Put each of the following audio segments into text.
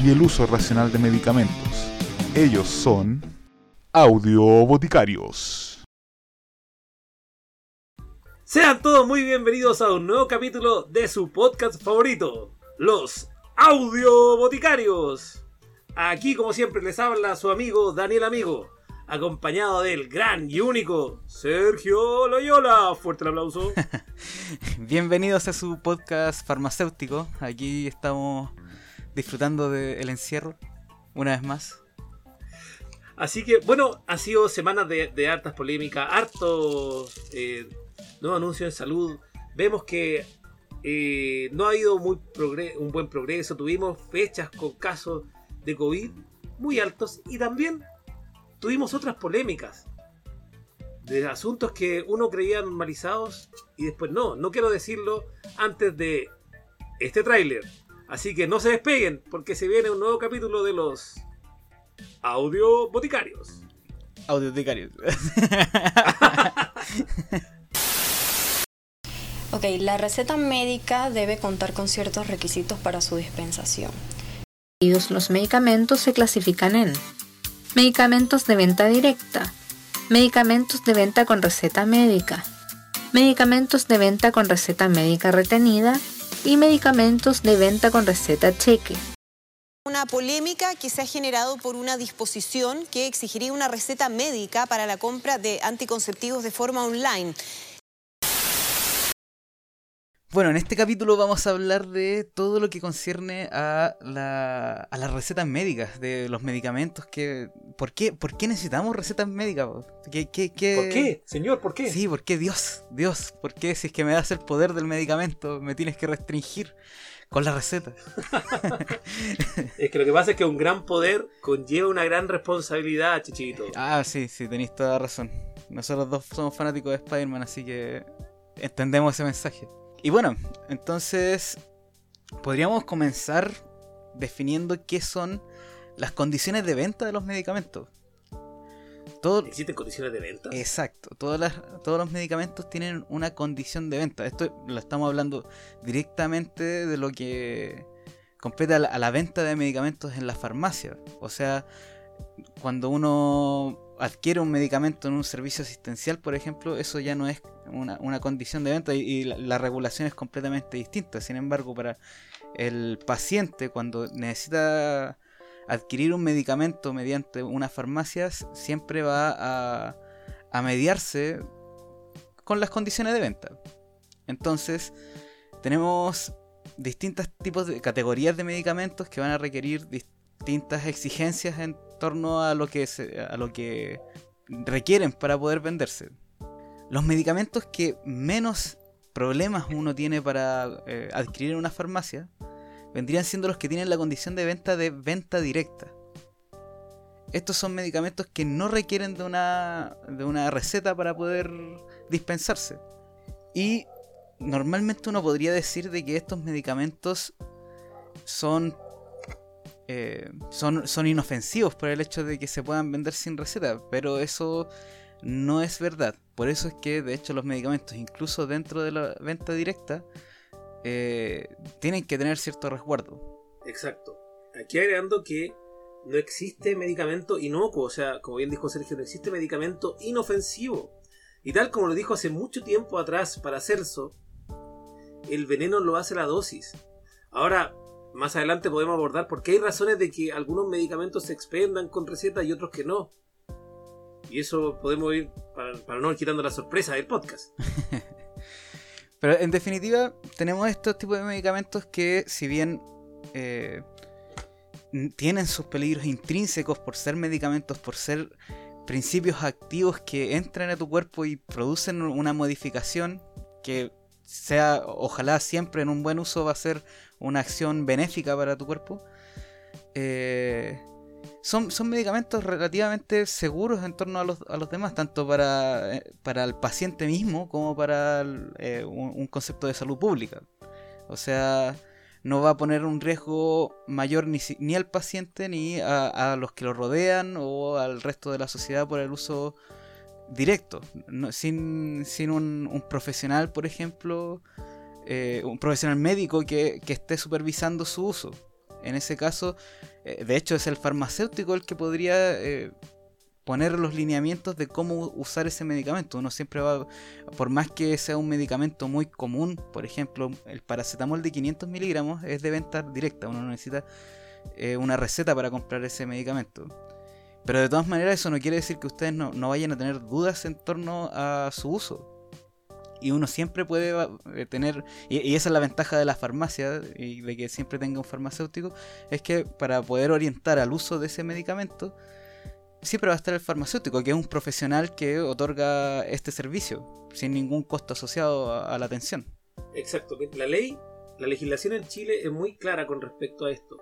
y el uso racional de medicamentos. Ellos son Audio Boticarios. Sean todos muy bienvenidos a un nuevo capítulo de su podcast favorito, Los Audio Boticarios. Aquí, como siempre, les habla su amigo Daniel Amigo, acompañado del gran y único Sergio Loyola. Fuerte el aplauso. Bienvenidos a su podcast farmacéutico. Aquí estamos disfrutando del encierro una vez más. Así que, bueno, ha sido semanas de, hartas polémicas, hartos eh, nuevos anuncios en salud. Vemos que eh, no ha habido muy un buen progreso. Tuvimos fechas con casos de COVID muy altos y también tuvimos otras polémicas de asuntos que uno creía normalizados y después no. No quiero decirlo antes de este tráiler. Así que no se despeguen porque se viene un nuevo capítulo de los Audio Boticarios. Audio Boticarios. ok, la receta médica debe contar con ciertos requisitos para su dispensación. Los medicamentos se clasifican en medicamentos de venta directa, medicamentos de venta con receta médica, medicamentos de venta con receta médica retenida y medicamentos de venta con receta cheque. Una polémica que se ha generado por una disposición que exigiría una receta médica para la compra de anticonceptivos de forma online. Bueno, en este capítulo vamos a hablar de todo lo que concierne a, la, a las recetas médicas, de los medicamentos que... ¿Por qué, por qué necesitamos recetas médicas? ¿Qué, qué, qué... ¿Por qué, señor? ¿Por qué? Sí, ¿por qué? Dios, Dios, ¿por qué si es que me das el poder del medicamento me tienes que restringir con la receta? es que lo que pasa es que un gran poder conlleva una gran responsabilidad, chichito. Ah, sí, sí, tenéis toda razón. Nosotros dos somos fanáticos de Spider-Man, así que entendemos ese mensaje. Y bueno, entonces podríamos comenzar definiendo qué son las condiciones de venta de los medicamentos. Todo... ¿Existen condiciones de venta? Exacto. Todas las, todos los medicamentos tienen una condición de venta. Esto lo estamos hablando directamente de lo que compete a la venta de medicamentos en la farmacia. O sea, cuando uno adquiere un medicamento en un servicio asistencial, por ejemplo, eso ya no es una, condición de venta y, la, regulación es completamente distinta. Sin embargo, para el paciente, cuando necesita adquirir un medicamento mediante una farmacia, siempre va a, a mediarse con las condiciones de venta. Entonces, tenemos distintos tipos de categorías de medicamentos que van a requerir distintas exigencias en torno a lo que, a lo que requieren para poder venderse. Los medicamentos que menos problemas uno tiene para eh, adquirir en una farmacia vendrían siendo los que tienen la condición de venta de venta directa. Estos son medicamentos que no requieren de una, de una receta para poder dispensarse. Y normalmente uno podría decir de que estos medicamentos son eh, son, son inofensivos por el hecho de que se puedan vender sin receta, pero eso no es verdad. Por eso es que, de hecho, los medicamentos, incluso dentro de la venta directa, eh, tienen que tener cierto resguardo. Exacto. Aquí agregando que no existe medicamento inocuo, o sea, como bien dijo Sergio, no existe medicamento inofensivo. Y tal como lo dijo hace mucho tiempo atrás para Celso, el veneno lo hace la dosis. Ahora, más adelante podemos abordar por qué hay razones de que algunos medicamentos se expendan con receta y otros que no. Y eso podemos ir para, no ir quitando la sorpresa del podcast. Pero en definitiva, tenemos estos tipos de medicamentos que, si bien eh, tienen sus peligros intrínsecos por ser medicamentos, por ser principios activos que entran a tu cuerpo y producen una modificación que sea, ojalá siempre en un buen uso va a ser una acción benéfica para tu cuerpo. Eh, son, son medicamentos relativamente seguros en torno a los, a los demás, tanto para, eh, para el paciente mismo como para eh, un, concepto de salud pública. O sea, no va a poner un riesgo mayor ni, ni al paciente ni a, a, los que lo rodean o al resto de la sociedad por el uso directo, sin, sin un, un, profesional, por ejemplo, eh, un profesional médico que, que esté supervisando su uso. En ese caso, eh, de hecho, es el farmacéutico el que podría eh, poner los lineamientos de cómo usar ese medicamento. Uno siempre va, por más que sea un medicamento muy común, por ejemplo, el paracetamol de 500 miligramos es de venta directa. Uno no necesita eh, una receta para comprar ese medicamento. Pero de todas maneras eso no quiere decir que ustedes no, no vayan a tener dudas en torno a su uso y uno siempre puede eh, tener, y, esa es la ventaja de la farmacia y de que siempre tenga un farmacéutico, es que para poder orientar al uso de ese medicamento, siempre va a estar el farmacéutico, que es un profesional que otorga este servicio sin ningún costo asociado a, a la atención. Exacto, la ley, la legislación en Chile es muy clara con respecto a esto,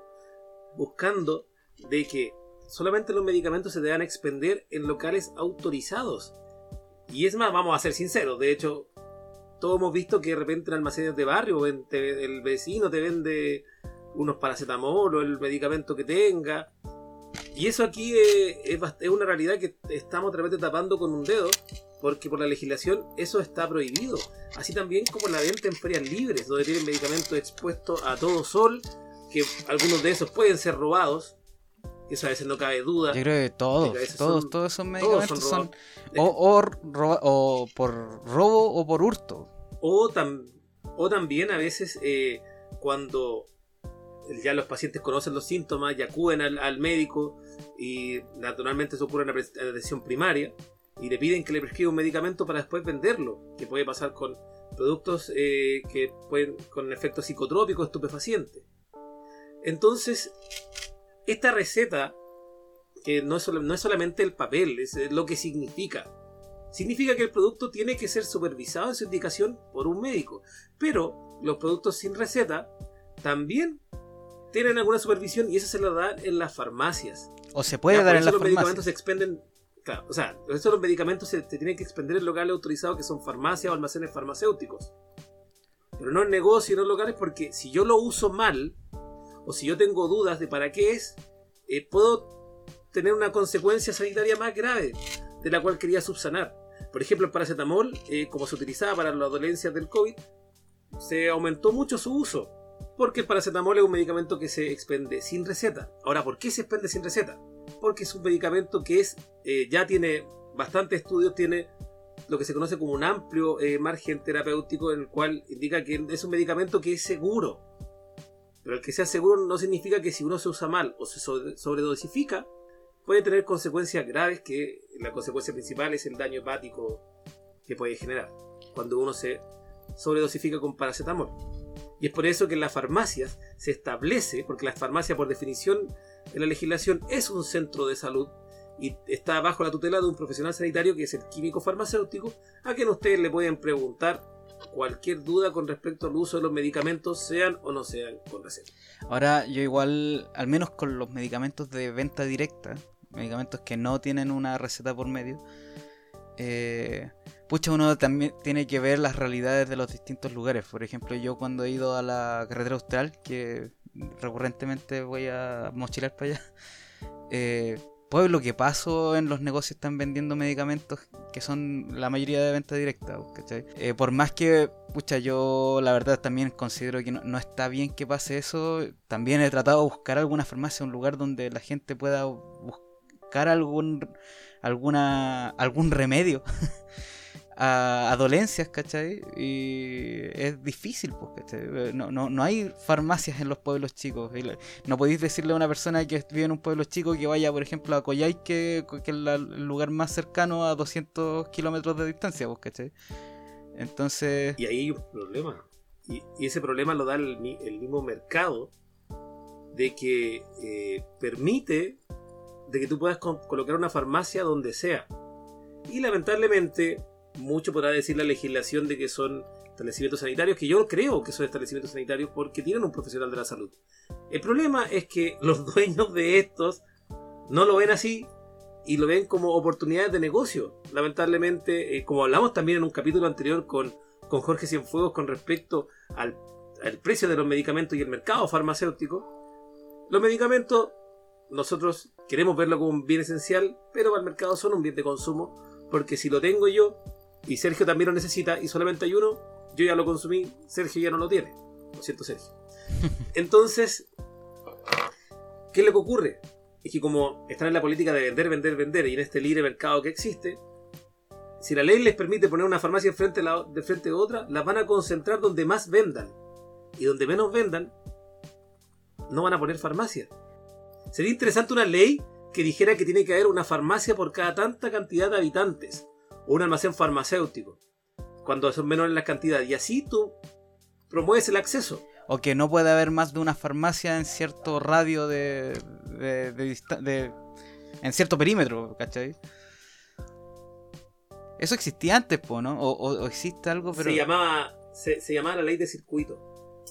buscando de que solamente los medicamentos se deban expender en locales autorizados. Y es más, vamos a ser sinceros, de hecho, todos hemos visto que de repente en almacenes de barrio el vecino te vende unos paracetamol o el medicamento que tenga. Y eso aquí es, es, una realidad que estamos de repente tapando con un dedo, porque por la legislación eso está prohibido. Así también como la venta en ferias libres, donde tienen medicamentos expuestos a todo sol, que algunos de esos pueden ser robados. Eso a veces no cabe duda. Yo creo que todos, todos, son, todos son medicamentos son, son o, o, roba, o, por robo o por hurto. O, tam, o también a veces eh, cuando ya los pacientes conocen los síntomas y acuden al, al médico y naturalmente eso ocurre en la atención primaria y le piden que le prescriba un medicamento para después venderlo, que puede pasar con productos eh, que pueden con efectos psicotrópicos, estupefacientes. Entonces, esta receta, que no es, no es solamente el papel, es lo que significa. Significa que el producto tiene que ser supervisado en su indicación por un médico. Pero los productos sin receta también tienen alguna supervisión y eso se lo dan en las farmacias. O se puede ya, dar en las los farmacias. medicamentos se expenden. Claro, o sea, por eso los medicamentos se, se tienen que expender en locales autorizados que son farmacias o almacenes farmacéuticos. Pero no en negocios, no en locales, porque si yo lo uso mal, o si yo tengo dudas de para qué es, eh, puedo tener una consecuencia sanitaria más grave, de la cual quería subsanar. Por ejemplo, el paracetamol, eh, como se utilizaba para las dolencias del COVID, se aumentó mucho su uso. Porque el paracetamol es un medicamento que se expende sin receta. Ahora, ¿por qué se expende sin receta? Porque es un medicamento que es eh, ya tiene bastantes estudios, tiene lo que se conoce como un amplio margen terapéutico en el cual indica que es un medicamento que es seguro. Pero el que sea seguro no significa que si uno se usa mal o se sobredosifica, puede tener consecuencias graves que la consecuencia principal es el daño hepático que puede generar cuando uno se sobredosifica con paracetamol. Y es por eso que en las farmacias se establece, porque la farmacia por definición en la legislación es un centro de salud y está bajo la tutela de un profesional sanitario que es el químico farmacéutico, a quien ustedes le pueden preguntar cualquier duda con respecto al uso de los medicamentos, sean o no sean con receta. Ahora, yo igual, al menos con los medicamentos de venta directa, medicamentos que no tienen una receta por medio, eh, pucha, uno también tiene que ver las realidades de los distintos lugares. Por ejemplo, yo cuando he ido a la carretera austral, que recurrentemente voy a mochilar para allá, eh, pueblo que paso en los negocios están vendiendo medicamentos que son la mayoría de venta directa, eh, por más que, pucha, yo la verdad también considero que no, no, está bien que pase eso, también he tratado de buscar alguna farmacia, un lugar donde la gente pueda buscar algún, alguna, algún remedio. A, a, dolencias, ¿cachai? Y es difícil, pues, ¿cachai? No, no, no hay farmacias en los pueblos chicos. No podéis decirle a una persona que vive en un pueblo chico que vaya, por ejemplo, a Coyhai, que, que es el lugar más cercano a 200 kilómetros de distancia, pues, ¿cachai? Entonces... Y ahí hay un problema. Y, ese problema lo da el, el, mismo mercado de que eh, permite de que tú puedas colocar una farmacia donde sea. Y lamentablemente mucho podrá decir la legislación de que son establecimientos sanitarios, que yo creo que son establecimientos sanitarios porque tienen un profesional de la salud. El problema es que los dueños de estos no lo ven así y lo ven como oportunidades de negocio. Lamentablemente, eh, como hablamos también en un capítulo anterior con, con Jorge Cienfuegos con respecto al, al precio de los medicamentos y el mercado farmacéutico, los medicamentos nosotros queremos verlo como un bien esencial, pero para el mercado son un bien de consumo, porque si lo tengo yo y Sergio también lo necesita y solamente hay uno, yo ya lo consumí, Sergio ya no lo tiene. Lo siento, Sergio. Entonces, ¿qué es lo que ocurre? Es que como están en la política de vender, vender, vender y en este libre mercado que existe, si la ley les permite poner una farmacia enfrente de, la, de frente de otra, las van a concentrar donde más vendan. Y donde menos vendan, no van a poner farmacia. Sería interesante una ley que dijera que tiene que haber una farmacia por cada tanta cantidad de habitantes. O un almacén farmacéutico. Cuando son menores las cantidades. Y así tú promueves el acceso. O que no puede haber más de una farmacia en cierto radio de. de, de, en cierto perímetro, ¿cachai? Eso existía antes, po, ¿no? O, o- o existe algo, pero. Se, llamaba, se, se llamaba la ley de circuito.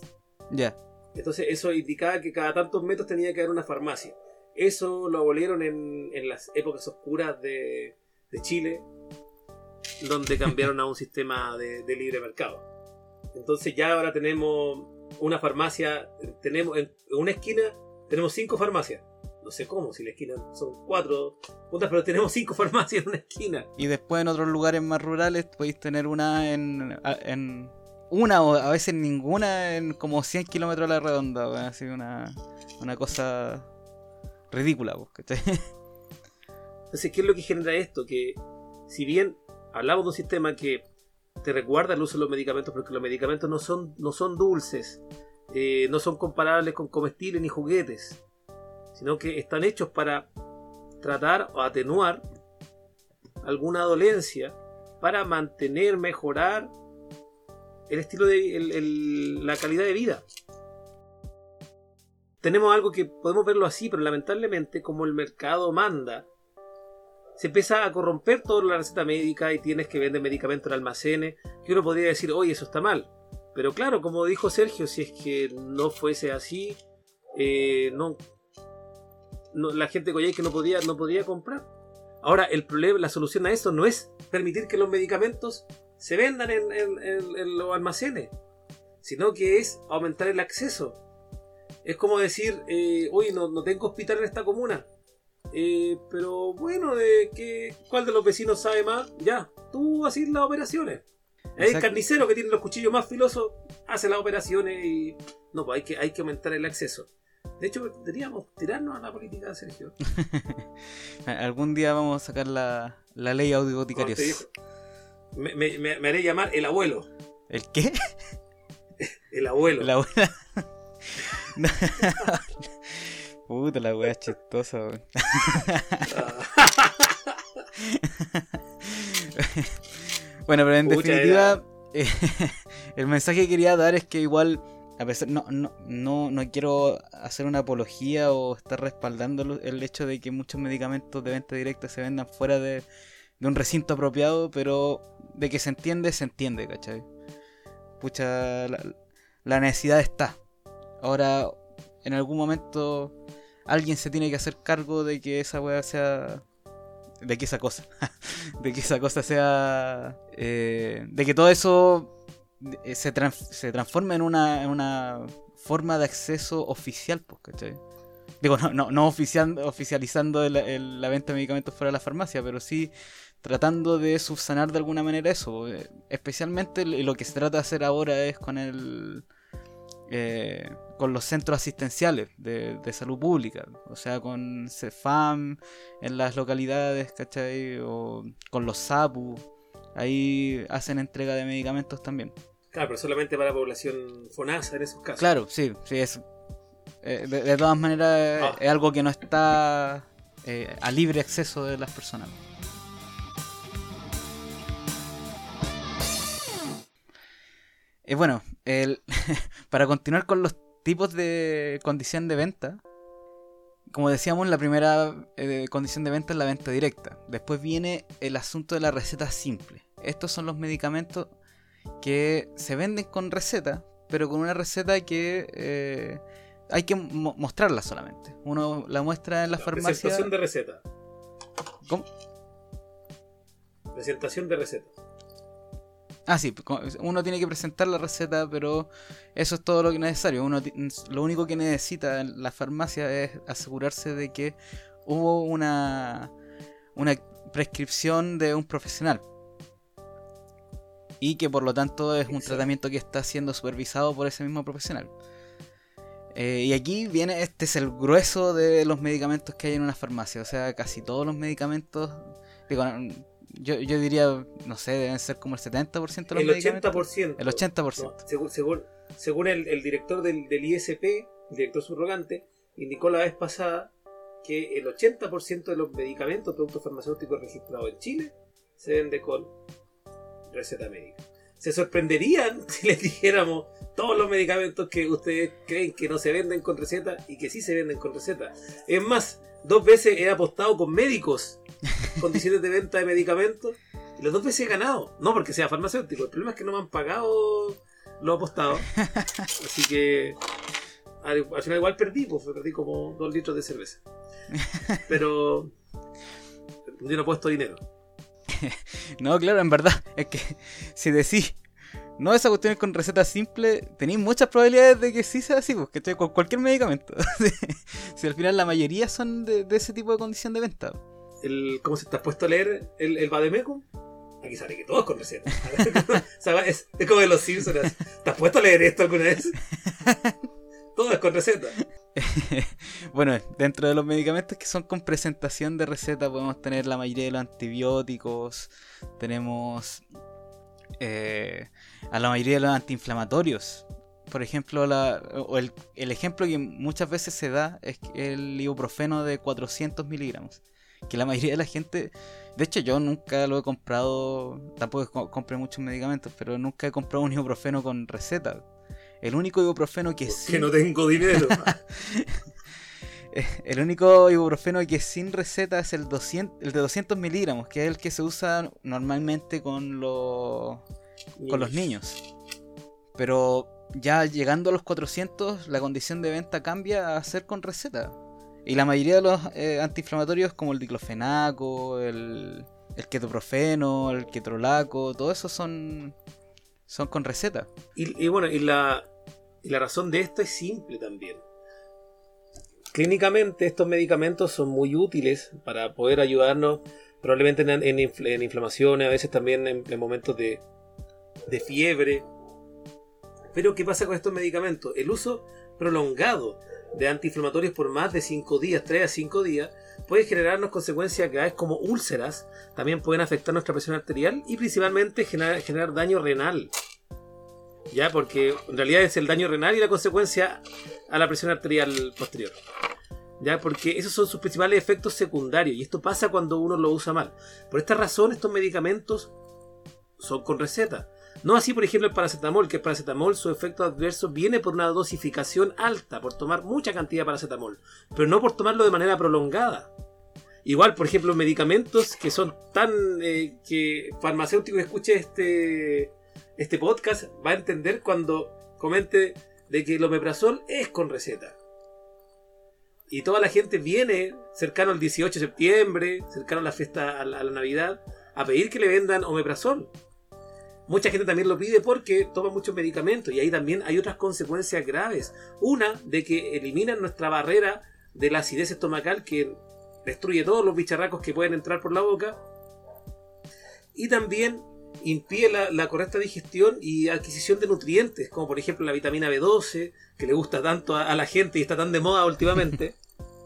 Ya. Entonces eso indicaba que cada tantos metros tenía que haber una farmacia. Eso lo abolieron en, en las épocas oscuras de, de Chile, donde cambiaron a un sistema de, de libre mercado. Entonces ya ahora tenemos una farmacia, tenemos en una esquina tenemos cinco farmacias. No sé cómo, si la esquina son cuatro puntas, pero tenemos cinco farmacias en una esquina. Y después en otros lugares más rurales podéis tener una en, en una o a veces ninguna en como 100 kilómetros a la redonda, weón, así una, una cosa ridícula, ¿cachai? Entonces, ¿qué es lo que genera esto? Que si bien hablamos de un sistema que te recuerda el uso de los medicamentos, porque los medicamentos no son, no son dulces, eh, no son comparables con comestibles ni juguetes, sino que están hechos para tratar o atenuar alguna dolencia, para mantener, mejorar el estilo de la calidad de vida. Tenemos algo que podemos verlo así, pero lamentablemente, como el mercado manda, se empieza a corromper toda la receta médica y tienes que vender medicamentos en almacenes, que uno podría decir, oye, eso está mal. Pero claro, como dijo Sergio, si es que no fuese así, eh, no, la gente de que no podía, no podía comprar. Ahora, el problema, la solución a esto no es permitir que los medicamentos se vendan en, en- en- los almacenes, sino que es aumentar el acceso. Es como decir, eh, oye, no tengo hospital en esta comuna. Eh, pero bueno, de que, ¿cuál de los vecinos sabe más? Ya, tú haces las operaciones. El Exacto. carnicero que tiene los cuchillos más filosos hace las operaciones y. No, pues hay que, hay que aumentar el acceso. De hecho, deberíamos tirarnos a la política, Sergio. Algún día vamos a sacar la, la ley. Me, me- me- me haré llamar el abuelo. ¿El qué? El abuelo. La abuela. Puta, la wea chistosa, weón. Bueno, pero en Pucha, definitiva, eh, el mensaje que quería dar es que igual, a pesar, no, no, no, no quiero hacer una apología o estar respaldando el hecho de que muchos medicamentos de venta directa se vendan fuera de, de un recinto apropiado, pero de que se entiende, se entiende, ¿cachai? Pucha, la, la necesidad está. Ahora, en algún momento, alguien se tiene que hacer cargo de que esa weá sea. De que esa cosa. de que esa cosa sea. eh, de que todo eso eh, se, tran- se transforme en una, en una forma de acceso oficial, pues, ¿cachai? Digo, no, no, no oficial, oficializando el- la venta de medicamentos fuera de la farmacia, pero sí tratando de subsanar de alguna manera eso. eh, Especialmente lo que se trata de hacer ahora es con el. eh, con los centros asistenciales de, de salud pública, o sea, con CEFAM en las localidades, ¿cachai? O con los SAPU, ahí hacen entrega de medicamentos también. Claro, pero solamente para población FONASA en esos casos. Claro, sí, sí, es. eh, de, de todas maneras, eh, Ah. es algo que no está eh, a libre acceso de las personas. Y bueno, el, para continuar con los tipos de condición de venta, como decíamos, la primera eh, condición de venta es la venta directa. Después viene el asunto de la receta simple. Estos son los medicamentos que se venden con receta, pero con una receta que eh, hay que mo- mostrarla solamente. Uno la muestra en la farmacia. Presentación de receta. ¿Cómo? Presentación de receta. Ah, sí, uno tiene que presentar la receta, pero eso es todo lo que es necesario. Uno, lo único que necesita en la farmacia es asegurarse de que hubo una, una prescripción de un profesional. Y que por lo tanto es un tratamiento que está siendo supervisado por ese mismo profesional. Eh, y aquí viene, este es el grueso de los medicamentos que hay en una farmacia. O sea, casi todos los medicamentos. Digo, yo, yo diría, no sé, deben ser como el 70% de los El medicamentos. 80%. El 80%. No, según según, según el, el director del, del ISP, el director subrogante, indicó la vez pasada que el 80% de los medicamentos, productos farmacéuticos registrados en Chile, se vende con receta médica. Se sorprenderían si les dijéramos todos los medicamentos que ustedes creen que no se venden con receta y que sí se venden con receta. Es más, dos veces he apostado con médicos condiciones de venta de medicamentos y las dos veces he ganado. No porque sea farmacéutico, el problema es que no me han pagado los apostados. Así que al, al final igual perdí, pues perdí como dos litros de cerveza. Pero yo no he puesto dinero. No, claro, en verdad, es que si decís, no, esa cuestión es con receta simple, tenéis muchas probabilidades de que sí sea así, porque estoy con cualquier medicamento. si al final la mayoría son de, de ese tipo de condición de venta. El, ¿Cómo se te has puesto a leer el, el Bademecum? Aquí sale que todo es con receta. O sea, es, es como de los Simpsons. ¿Te has puesto a leer esto alguna vez? Todo es con receta. bueno, dentro de los medicamentos que son con presentación de receta podemos tener la mayoría de los antibióticos, tenemos eh, a la mayoría de los antiinflamatorios. Por ejemplo, la, o el, el ejemplo que muchas veces se da es el ibuprofeno de 400 miligramos. Que la mayoría de la gente, de hecho yo nunca lo he comprado, tampoco compré muchos medicamentos, pero nunca he comprado un ibuprofeno con receta. El único ibuprofeno que sí... Que no tengo dinero. El único ibuprofeno que es sin receta es el, 200, el de 200 miligramos, que es el que se usa normalmente con, los con los niños. Pero ya llegando a los 400, la condición de venta cambia a ser con receta. Y la mayoría de los eh, antiinflamatorios, como el diclofenaco, el, el ketoprofeno, el ketorolaco, todo eso son, son con receta. Y, y bueno, y la, y la razón de esto es simple también. Clínicamente estos medicamentos son muy útiles para poder ayudarnos probablemente en, en inflamaciones, a veces también en, en momentos de, de fiebre. Pero ¿qué pasa con estos medicamentos? El uso prolongado de antiinflamatorios por más de 5 días, 3 a 5 días, puede generarnos consecuencias graves como úlceras, también pueden afectar nuestra presión arterial y principalmente generar, generar daño renal. Ya, porque en realidad es el daño renal y la consecuencia a la presión arterial posterior. Ya, porque esos son sus principales efectos secundarios y esto pasa cuando uno lo usa mal. Por esta razón, estos medicamentos son con receta. No así, por ejemplo, el paracetamol, que el paracetamol, su efecto adverso viene por una dosificación alta, por tomar mucha cantidad de paracetamol, pero no por tomarlo de manera prolongada. Igual, por ejemplo, medicamentos que son tan eh, que farmacéutico que escuche este, este podcast va a entender cuando comente de que el omeprazol es con receta. Y toda la gente viene cercano al 18 de septiembre, cercano a la fiesta, a la, a la Navidad, a pedir que le vendan omeprazol. Mucha gente también lo pide porque toma muchos medicamentos y ahí también hay otras consecuencias graves. Una de que eliminan nuestra barrera de la acidez estomacal que destruye todos los bicharracos que pueden entrar por la boca. Y también impide la, la correcta digestión y adquisición de nutrientes, como por ejemplo la vitamina B12, que le gusta tanto a, a la gente y está tan de moda últimamente.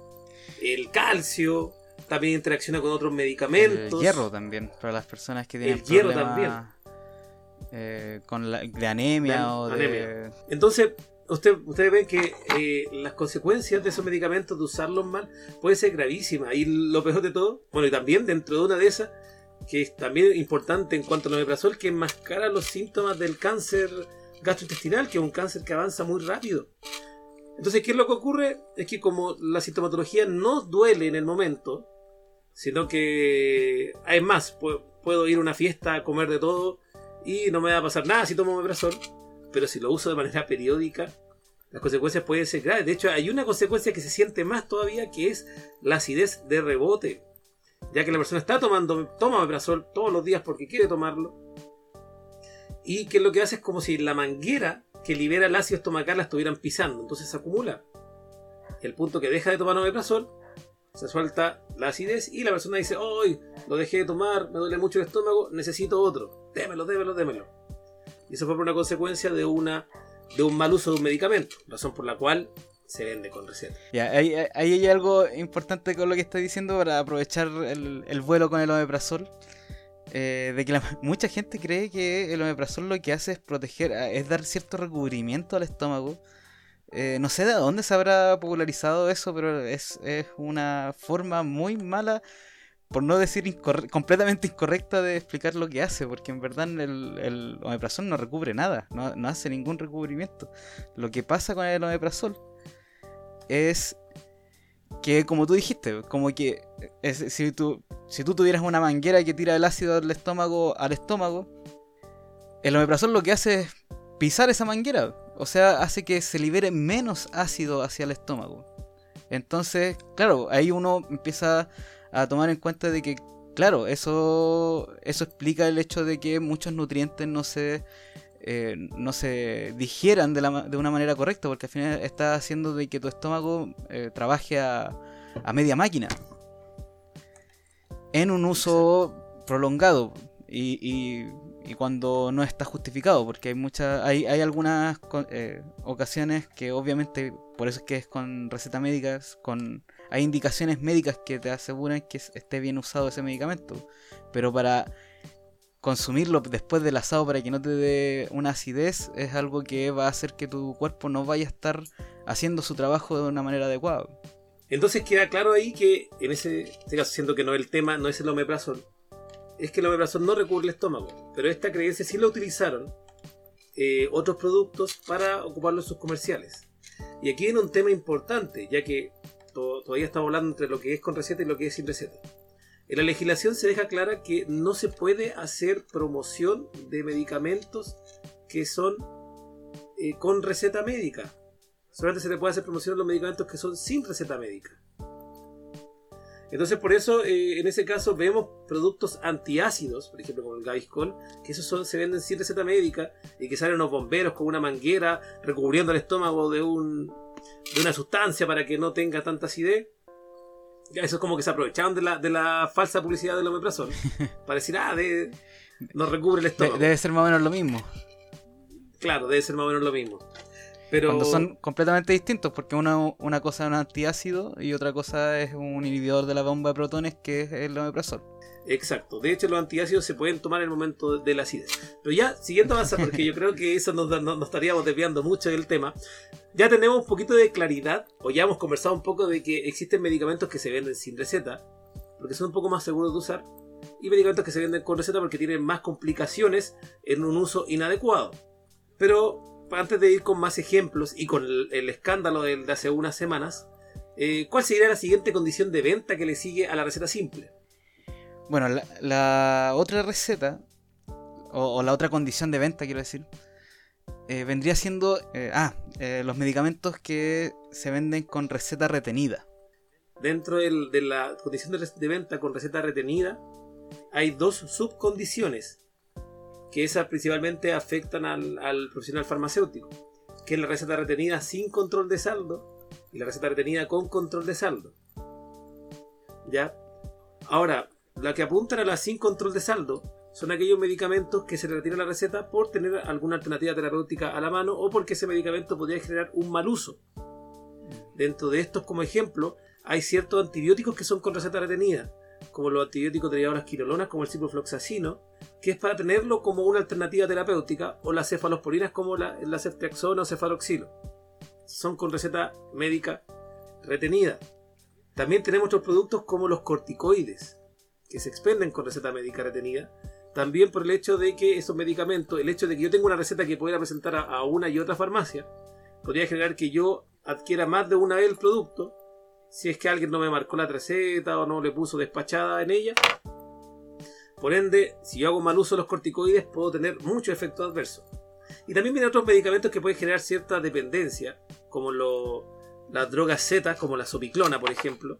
El calcio, también interacciona con otros medicamentos. El hierro también, para las personas que tienen El hierro problemas, eh, con la, de anemia De o de... Entonces, usted, ustedes ven que eh, las consecuencias de esos medicamentos, de usarlos mal, puede ser gravísima. Y lo peor de todo, bueno, y también dentro de una de esas, que es también importante en cuanto al omeprazol, que enmascara los síntomas del cáncer gastrointestinal, que es un cáncer que avanza muy rápido. Entonces, ¿qué es lo que ocurre? Es que como la sintomatología no duele en el momento, sino que, además, pu- puedo ir a una fiesta a comer de todo y no me va a pasar nada si tomo omeprazol, pero si lo uso de manera periódica, las consecuencias pueden ser graves. De hecho, hay una consecuencia que se siente más todavía, que es la acidez de rebote. Ya que la persona está tomando, toma omeprazol todos los días porque quiere tomarlo. Y que lo que hace es como si la manguera que libera el ácido estomacal la estuvieran pisando. Entonces se acumula. El punto que deja de tomar omeprazol, se suelta la acidez y la persona dice, hoy lo dejé de tomar, me duele mucho el estómago, necesito otro. Démelo, démelo, démelo. Y eso fue por una consecuencia de una de un mal uso de un medicamento, razón por la cual se vende con receta. Ya, ahí, ahí hay algo importante con lo que estoy diciendo para aprovechar el, el vuelo con el omeprazol. Eh, de que la- mucha gente cree que el omeprazol lo que hace es proteger, es dar cierto recubrimiento al estómago. Eh, no sé de dónde se habrá popularizado eso, pero es, es una forma muy mala, por no decir completamente incorrecta de explicar lo que hace, porque en verdad el, el omeprazol no recubre nada, no, no hace ningún recubrimiento. Lo que pasa con el omeprazol es que, como tú dijiste, como que si, tú, si tú tuvieras una manguera que tira el ácido del estómago al estómago, el omeprazol lo que hace es pisar esa manguera. O sea, hace que se libere menos ácido hacia el estómago. Entonces, claro, ahí uno empieza a tomar en cuenta de que, claro, eso, eso explica el hecho de que muchos nutrientes no se, eh, no se digieran de, la, de una manera correcta, porque al final está haciendo de que tu estómago eh, trabaje a, a media máquina. En un uso prolongado y, y- y cuando no está justificado, porque hay muchas, hay, hay algunas eh, ocasiones que obviamente, por eso es que es con receta médicas, con hay indicaciones médicas que te aseguran que es- esté bien usado ese medicamento, pero para consumirlo después del asado para que no te dé una acidez es algo que va a hacer que tu cuerpo no vaya a estar haciendo su trabajo de una manera adecuada. Entonces queda claro ahí que en ese, este caso, siento que no el tema no es el omeprazol, es que el omeprazol no recubre el estómago, pero esta creencia sí la utilizaron eh, otros productos para ocuparlo en sus comerciales. Y aquí viene un tema importante, ya que to- todavía estamos hablando entre lo que es con receta y lo que es sin receta. En la legislación se deja clara que no se puede hacer promoción de medicamentos que son eh, con receta médica. Solamente se le puede hacer promoción a los medicamentos que son sin receta médica. Entonces, por eso, eh, en ese caso, vemos productos antiácidos, por ejemplo, como el Gaviscon, que esos son, se venden sin receta médica y que salen unos bomberos con una manguera recubriendo el estómago de, un, de una sustancia para que no tenga tanta acidez. Eso es como que se aprovecharon de la, de la falsa publicidad del omeprazol para decir, ah, de, nos recubre el De- estómago. debe ser más o menos lo mismo. Claro, debe ser más o menos lo mismo. Pero Cuando son completamente distintos, porque una, una cosa es un antiácido y otra cosa es un inhibidor de la bomba de protones que es el omeprazol. Exacto. De hecho, los antiácidos se pueden tomar en el momento de la acidez. Pero ya, siguiendo avanzando, porque yo creo que eso nos, nos, nos estaríamos desviando mucho del tema. Ya tenemos un poquito de claridad, o ya hemos conversado un poco de que existen medicamentos que se venden sin receta, porque son un poco más seguros de usar, y medicamentos que se venden con receta porque tienen más complicaciones en un uso inadecuado. Pero antes de ir con más ejemplos y con el, el escándalo de hace unas semanas, eh, ¿cuál sería la siguiente condición de venta que le sigue a la receta simple? Bueno, la, la otra receta, o, o la otra condición de venta, quiero decir, eh, vendría siendo, eh, ah, los medicamentos que se venden con receta retenida. Dentro del- de la condición de venta con receta retenida, hay dos subcondiciones que esas principalmente afectan al, al profesional farmacéutico, que es la receta retenida sin control de saldo y la receta retenida con control de saldo. ¿Ya? Ahora, la que apuntan a la sin control de saldo son aquellos medicamentos que se le retira la receta por tener alguna alternativa terapéutica a la mano o porque ese medicamento podría generar un mal uso. Dentro de estos, como ejemplo, hay ciertos antibióticos que son con receta retenida, como los antibióticos derivados de las quinolonas, como el ciprofloxacino, que es para tenerlo como una alternativa terapéutica, o las cefalosporinas como la, la o cefaloxilo. Son con receta médica retenida. También tenemos otros productos como los corticoides, que se expenden con receta médica retenida. También por el hecho de que esos medicamentos, el hecho de que yo tenga una receta que pueda presentar a una y otra farmacia, podría generar que yo adquiera más de una vez el producto si es que alguien no me marcó la receta o no le puso despachada en ella. Por ende, si yo hago mal uso de los corticoides, puedo tener muchos efectos adversos. Y también vienen otros medicamentos que pueden generar cierta dependencia, como las drogas Z, como la sopiclona, por ejemplo.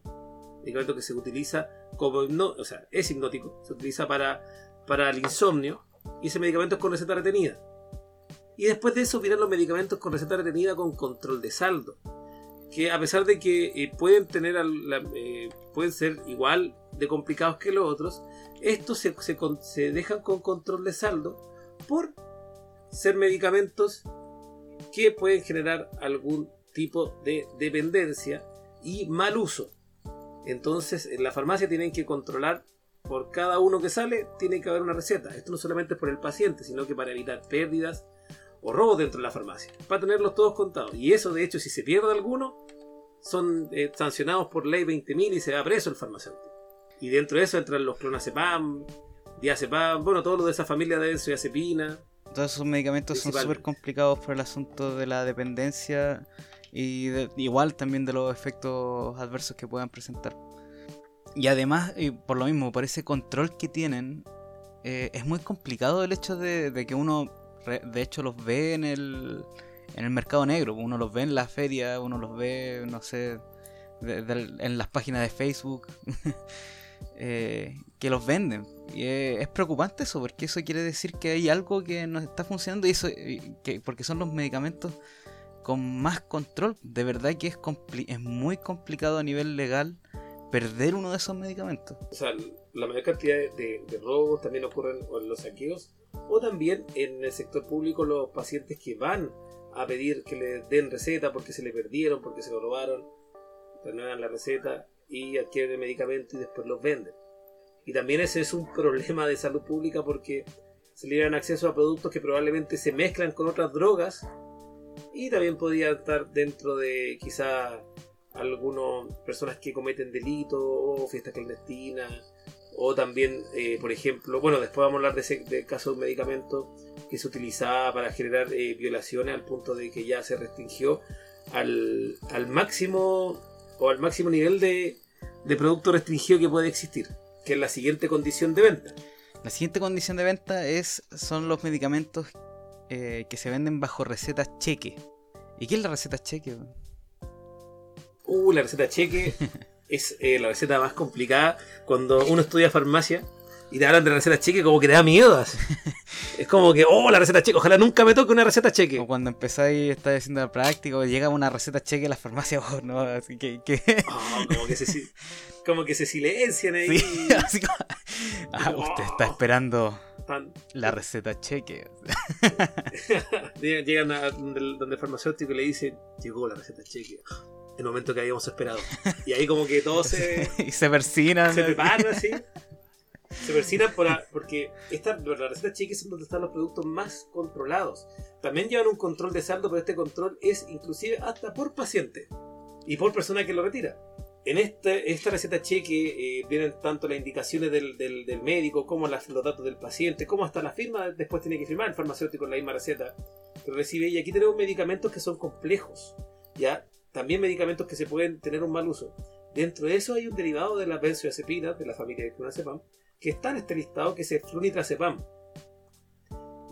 Medicamento que se utiliza como no, o sea, es hipnótico, se utiliza para, para el insomnio y ese medicamento es con receta retenida. Y después de eso vienen los medicamentos con receta retenida con control de saldo. Que a pesar de que eh, pueden tener eh, pueden ser igual de complicados que los otros, estos se, se dejan con control de saldo por ser medicamentos que pueden generar algún tipo de dependencia y mal uso. Entonces, en la farmacia tienen que controlar por cada uno que sale, tiene que haber una receta. Esto no solamente es por el paciente, sino que para evitar pérdidas o robos dentro de la farmacia. Para tenerlos todos contados. Y eso, de hecho, si se pierde alguno, son eh, sancionados por ley 20.000 y se va preso el farmacéutico. Y dentro de eso entran los clonazepam, diazepam, bueno, todo lo de esa familia de benzodiazepina. Todos esos medicamentos son súper complicados por el asunto de la dependencia y igual también de los efectos adversos que puedan presentar. Y además, y por lo mismo, por ese control que tienen, eh, es muy complicado el hecho de, que uno, de hecho, los ve en el, en el mercado negro. Uno los ve en la feria, uno los ve, no sé, en las páginas de Facebook, eh, que los venden. Y es, preocupante eso, porque eso quiere decir que hay algo que no está funcionando y eso, que, porque son los medicamentos con más control. De verdad que es, es muy complicado a nivel legal perder uno de esos medicamentos. O sea, la mayor cantidad de, robos también ocurren en los saqueos o también en el sector público los pacientes que van a pedir que le den receta porque se le perdieron, porque se lo robaron, renuevan la receta y adquieren el medicamento y después los venden. Y también ese es un problema de salud pública porque se le dan acceso a productos que probablemente se mezclan con otras drogas y también podría estar dentro de quizá algunas personas que cometen delitos o fiestas clandestinas o también, eh, por ejemplo, bueno, después vamos a hablar de ese caso de un medicamento que se utilizaba para generar eh, violaciones al punto de que ya se restringió al, al máximo o al máximo nivel de, de producto restringido que puede existir, que es la siguiente condición de venta. La siguiente condición de venta es, son los medicamentos eh, que se venden bajo recetas cheque. ¿Y qué es la receta cheque? Uh, la receta cheque es eh, la receta más complicada cuando uno estudia farmacia y te hablan de la receta cheque como que te da miedo. es como que, oh, la receta cheque, ojalá nunca me toque una receta cheque. O cuando empezáis, estás haciendo el práctico, llega una receta cheque a la farmacia, oh, no, así que... Oh, como, que se, como que se silencian ahí. Sí, así como... Ah, usted está esperando la receta cheque. Llegan a donde, el farmacéutico y le dicen, llegó la receta cheque. El momento que habíamos esperado. Y ahí como que todos se... y se persinan. Se preparan así. Se persinan porque esta, la receta cheque es donde están los productos más controlados. También llevan un control de saldo, pero este control es inclusive hasta por paciente y por persona que lo retira. En este, esta receta cheque eh, vienen tanto las indicaciones del, del, médico como las, los datos del paciente, como hasta la firma, después tiene que firmar el farmacéutico en la misma receta que recibe. Y aquí tenemos medicamentos que son complejos, ¿ya? También medicamentos que se pueden tener un mal uso. Dentro de eso hay un derivado de la benzodiazepina, de la familia de clonazepam, que está en este listado, que es el flunitrazepam.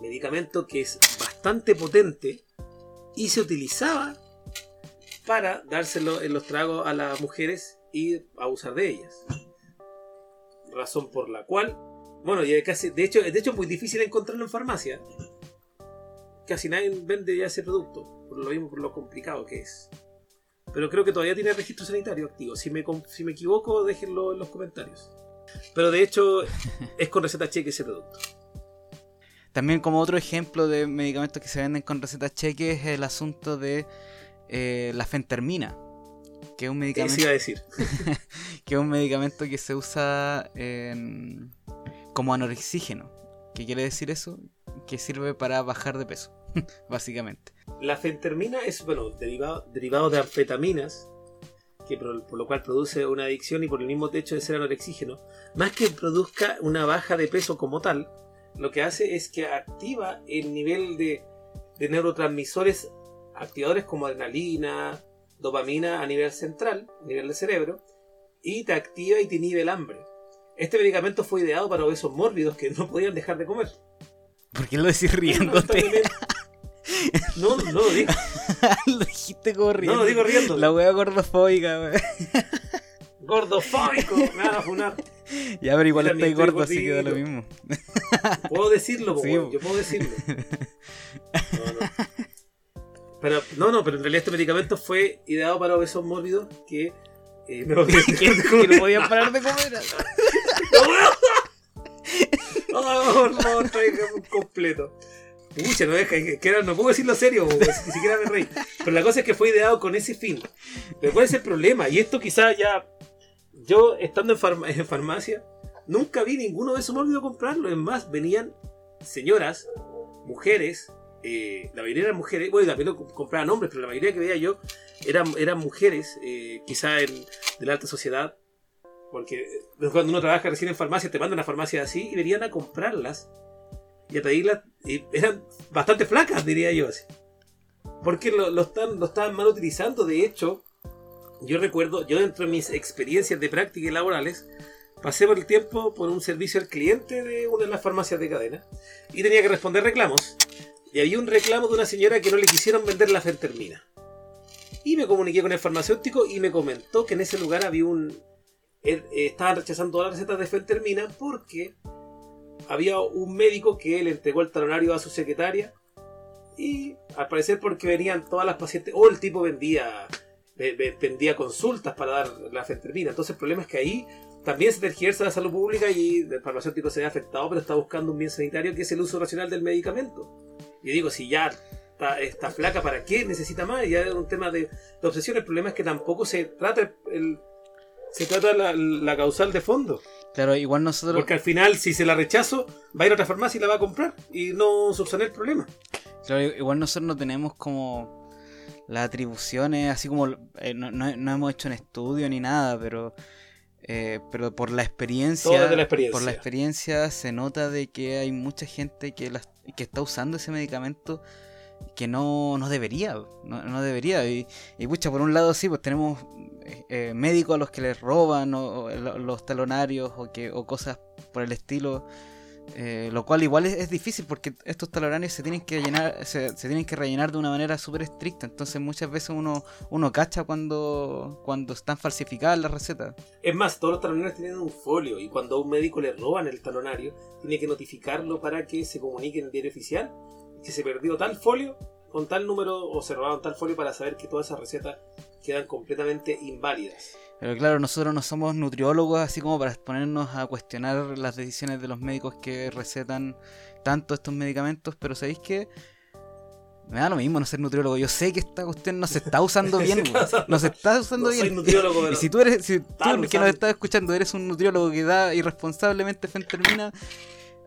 Medicamento que es bastante potente y se utilizaba para dárselo en los tragos a las mujeres y abusar de ellas. Razón por la cual, bueno, ya casi, de hecho, de hecho es muy difícil encontrarlo en farmacia. Casi nadie vende ya ese producto, por lo mismo por lo complicado que es. Pero creo que todavía tiene registro sanitario activo. Si me, si me equivoco, déjenlo en los comentarios. Pero de hecho, es con receta cheque ese producto. También como otro ejemplo de medicamentos que se venden con receta cheque es el asunto de eh, la fentermina, que es un medicamento. decir. que es un medicamento que se usa como anorexígeno. ¿Qué quiere decir eso? Que sirve para bajar de peso, básicamente. La fentermina es, bueno, derivado, derivado de anfetaminas, que por, lo cual produce una adicción y por el mismo hecho de ser anorexígeno. Más que produzca una baja de peso como tal, lo que hace es que activa el nivel de, de neurotransmisores activadores como adrenalina, dopamina a nivel central, a nivel del cerebro, y te activa y te inhibe el hambre. Este medicamento fue ideado para obesos mórbidos que no podían dejar de comer. ¿Por qué lo decís riéndote? No, no lo digo. lo dijiste corriendo. No lo digo riendo. La wea gordofóbica, weón. Gordofóbico. Me van a funar. Ya, pero igual estáis estoy gordo, así que da lo mismo. Puedo decirlo, Sí, yo puedo decirlo. No, no. Pero, no, no, pero en realidad este medicamento fue ideado para obesos mórbidos que eh, me que, que no podían parar de comer. Oh, por favor, un completo. Pucha, no deja, que, no puedo decirlo serio, po, ni siquiera me reí. Pero la cosa es que fue ideado con ese fin. Pero ¿cuál es el problema? Y esto quizás ya, yo estando en, farma- en farmacia, nunca vi ninguno de esos mórbidos comprarlo. Es más, venían señoras, mujeres, eh, la mayoría eran mujeres, bueno, también lo comp- compraban hombres, pero la mayoría que veía yo eran, eran mujeres, eh, quizá en, de la alta sociedad, porque eh, cuando uno trabaja recién en farmacia, te mandan a farmacia así y venían a comprarlas y a pedirlas. Eran bastante flacas, diría yo así. Porque lo, lo están, lo estaban mal utilizando. De hecho, yo recuerdo, yo dentro de mis experiencias de práctica y laborales, pasé por el tiempo por un servicio al cliente de una de las farmacias de cadena y tenía que responder reclamos. Y había un reclamo de una señora que no le quisieron vender la fentermina. Y me comuniqué con el farmacéutico y me comentó que en ese lugar había un, eh, estaban rechazando todas las recetas de fentermina porque había un médico que le entregó el talonario a su secretaria y al parecer porque venían todas las pacientes o el tipo vendía ve- ve- vendía consultas para dar la fentermina entonces el problema es que ahí también se tergiversa la salud pública y el farmacéutico se ve afectado pero está buscando un bien sanitario que es el uso racional del medicamento. Y digo si ya está, está flaca para qué necesita más ya es un tema de, de obsesión. El problema es que tampoco se trata el, se trata la causal de fondo. Claro, igual nosotros. Porque al final, si se la rechazo, va a ir a otra farmacia y la va a comprar. Y no subsanar el problema. Claro, igual nosotros no tenemos como las atribuciones, así como eh, no, no- no hemos hecho un estudio ni nada, pero eh, pero por la experiencia, la experiencia. por la experiencia se nota de que hay mucha gente que las- que está usando ese medicamento que no, no debería, no, no debería. Y, y pucha, por un lado sí, pues tenemos eh, médicos a los que les roban los talonarios o que o cosas por el estilo. Eh, lo cual igual es, es difícil porque estos talonarios se tienen que llenar, se, se tienen que rellenar de una manera súper estricta. Entonces muchas veces uno, uno cacha cuando, cuando están falsificadas las recetas. Es más, todos los talonarios tienen un folio. Y cuando a un médico le roban el talonario, tiene que notificarlo para que se comunique en el diario oficial que se perdió tal folio con tal número o se robaron tal folio para saber que todas esas recetas quedan completamente inválidas. Pero claro, nosotros no somos nutriólogos así como para ponernos a cuestionar las decisiones de los médicos que recetan tanto estos medicamentos, pero ¿sabéis que Me da lo mismo no ser nutriólogo. Yo sé que esta cuestión no se está usando bien. usando. No se está usando No soy bien. nutriólogo, pero Y si tú eres, si tú que nos estás escuchando eres un nutriólogo que da irresponsablemente fentermina,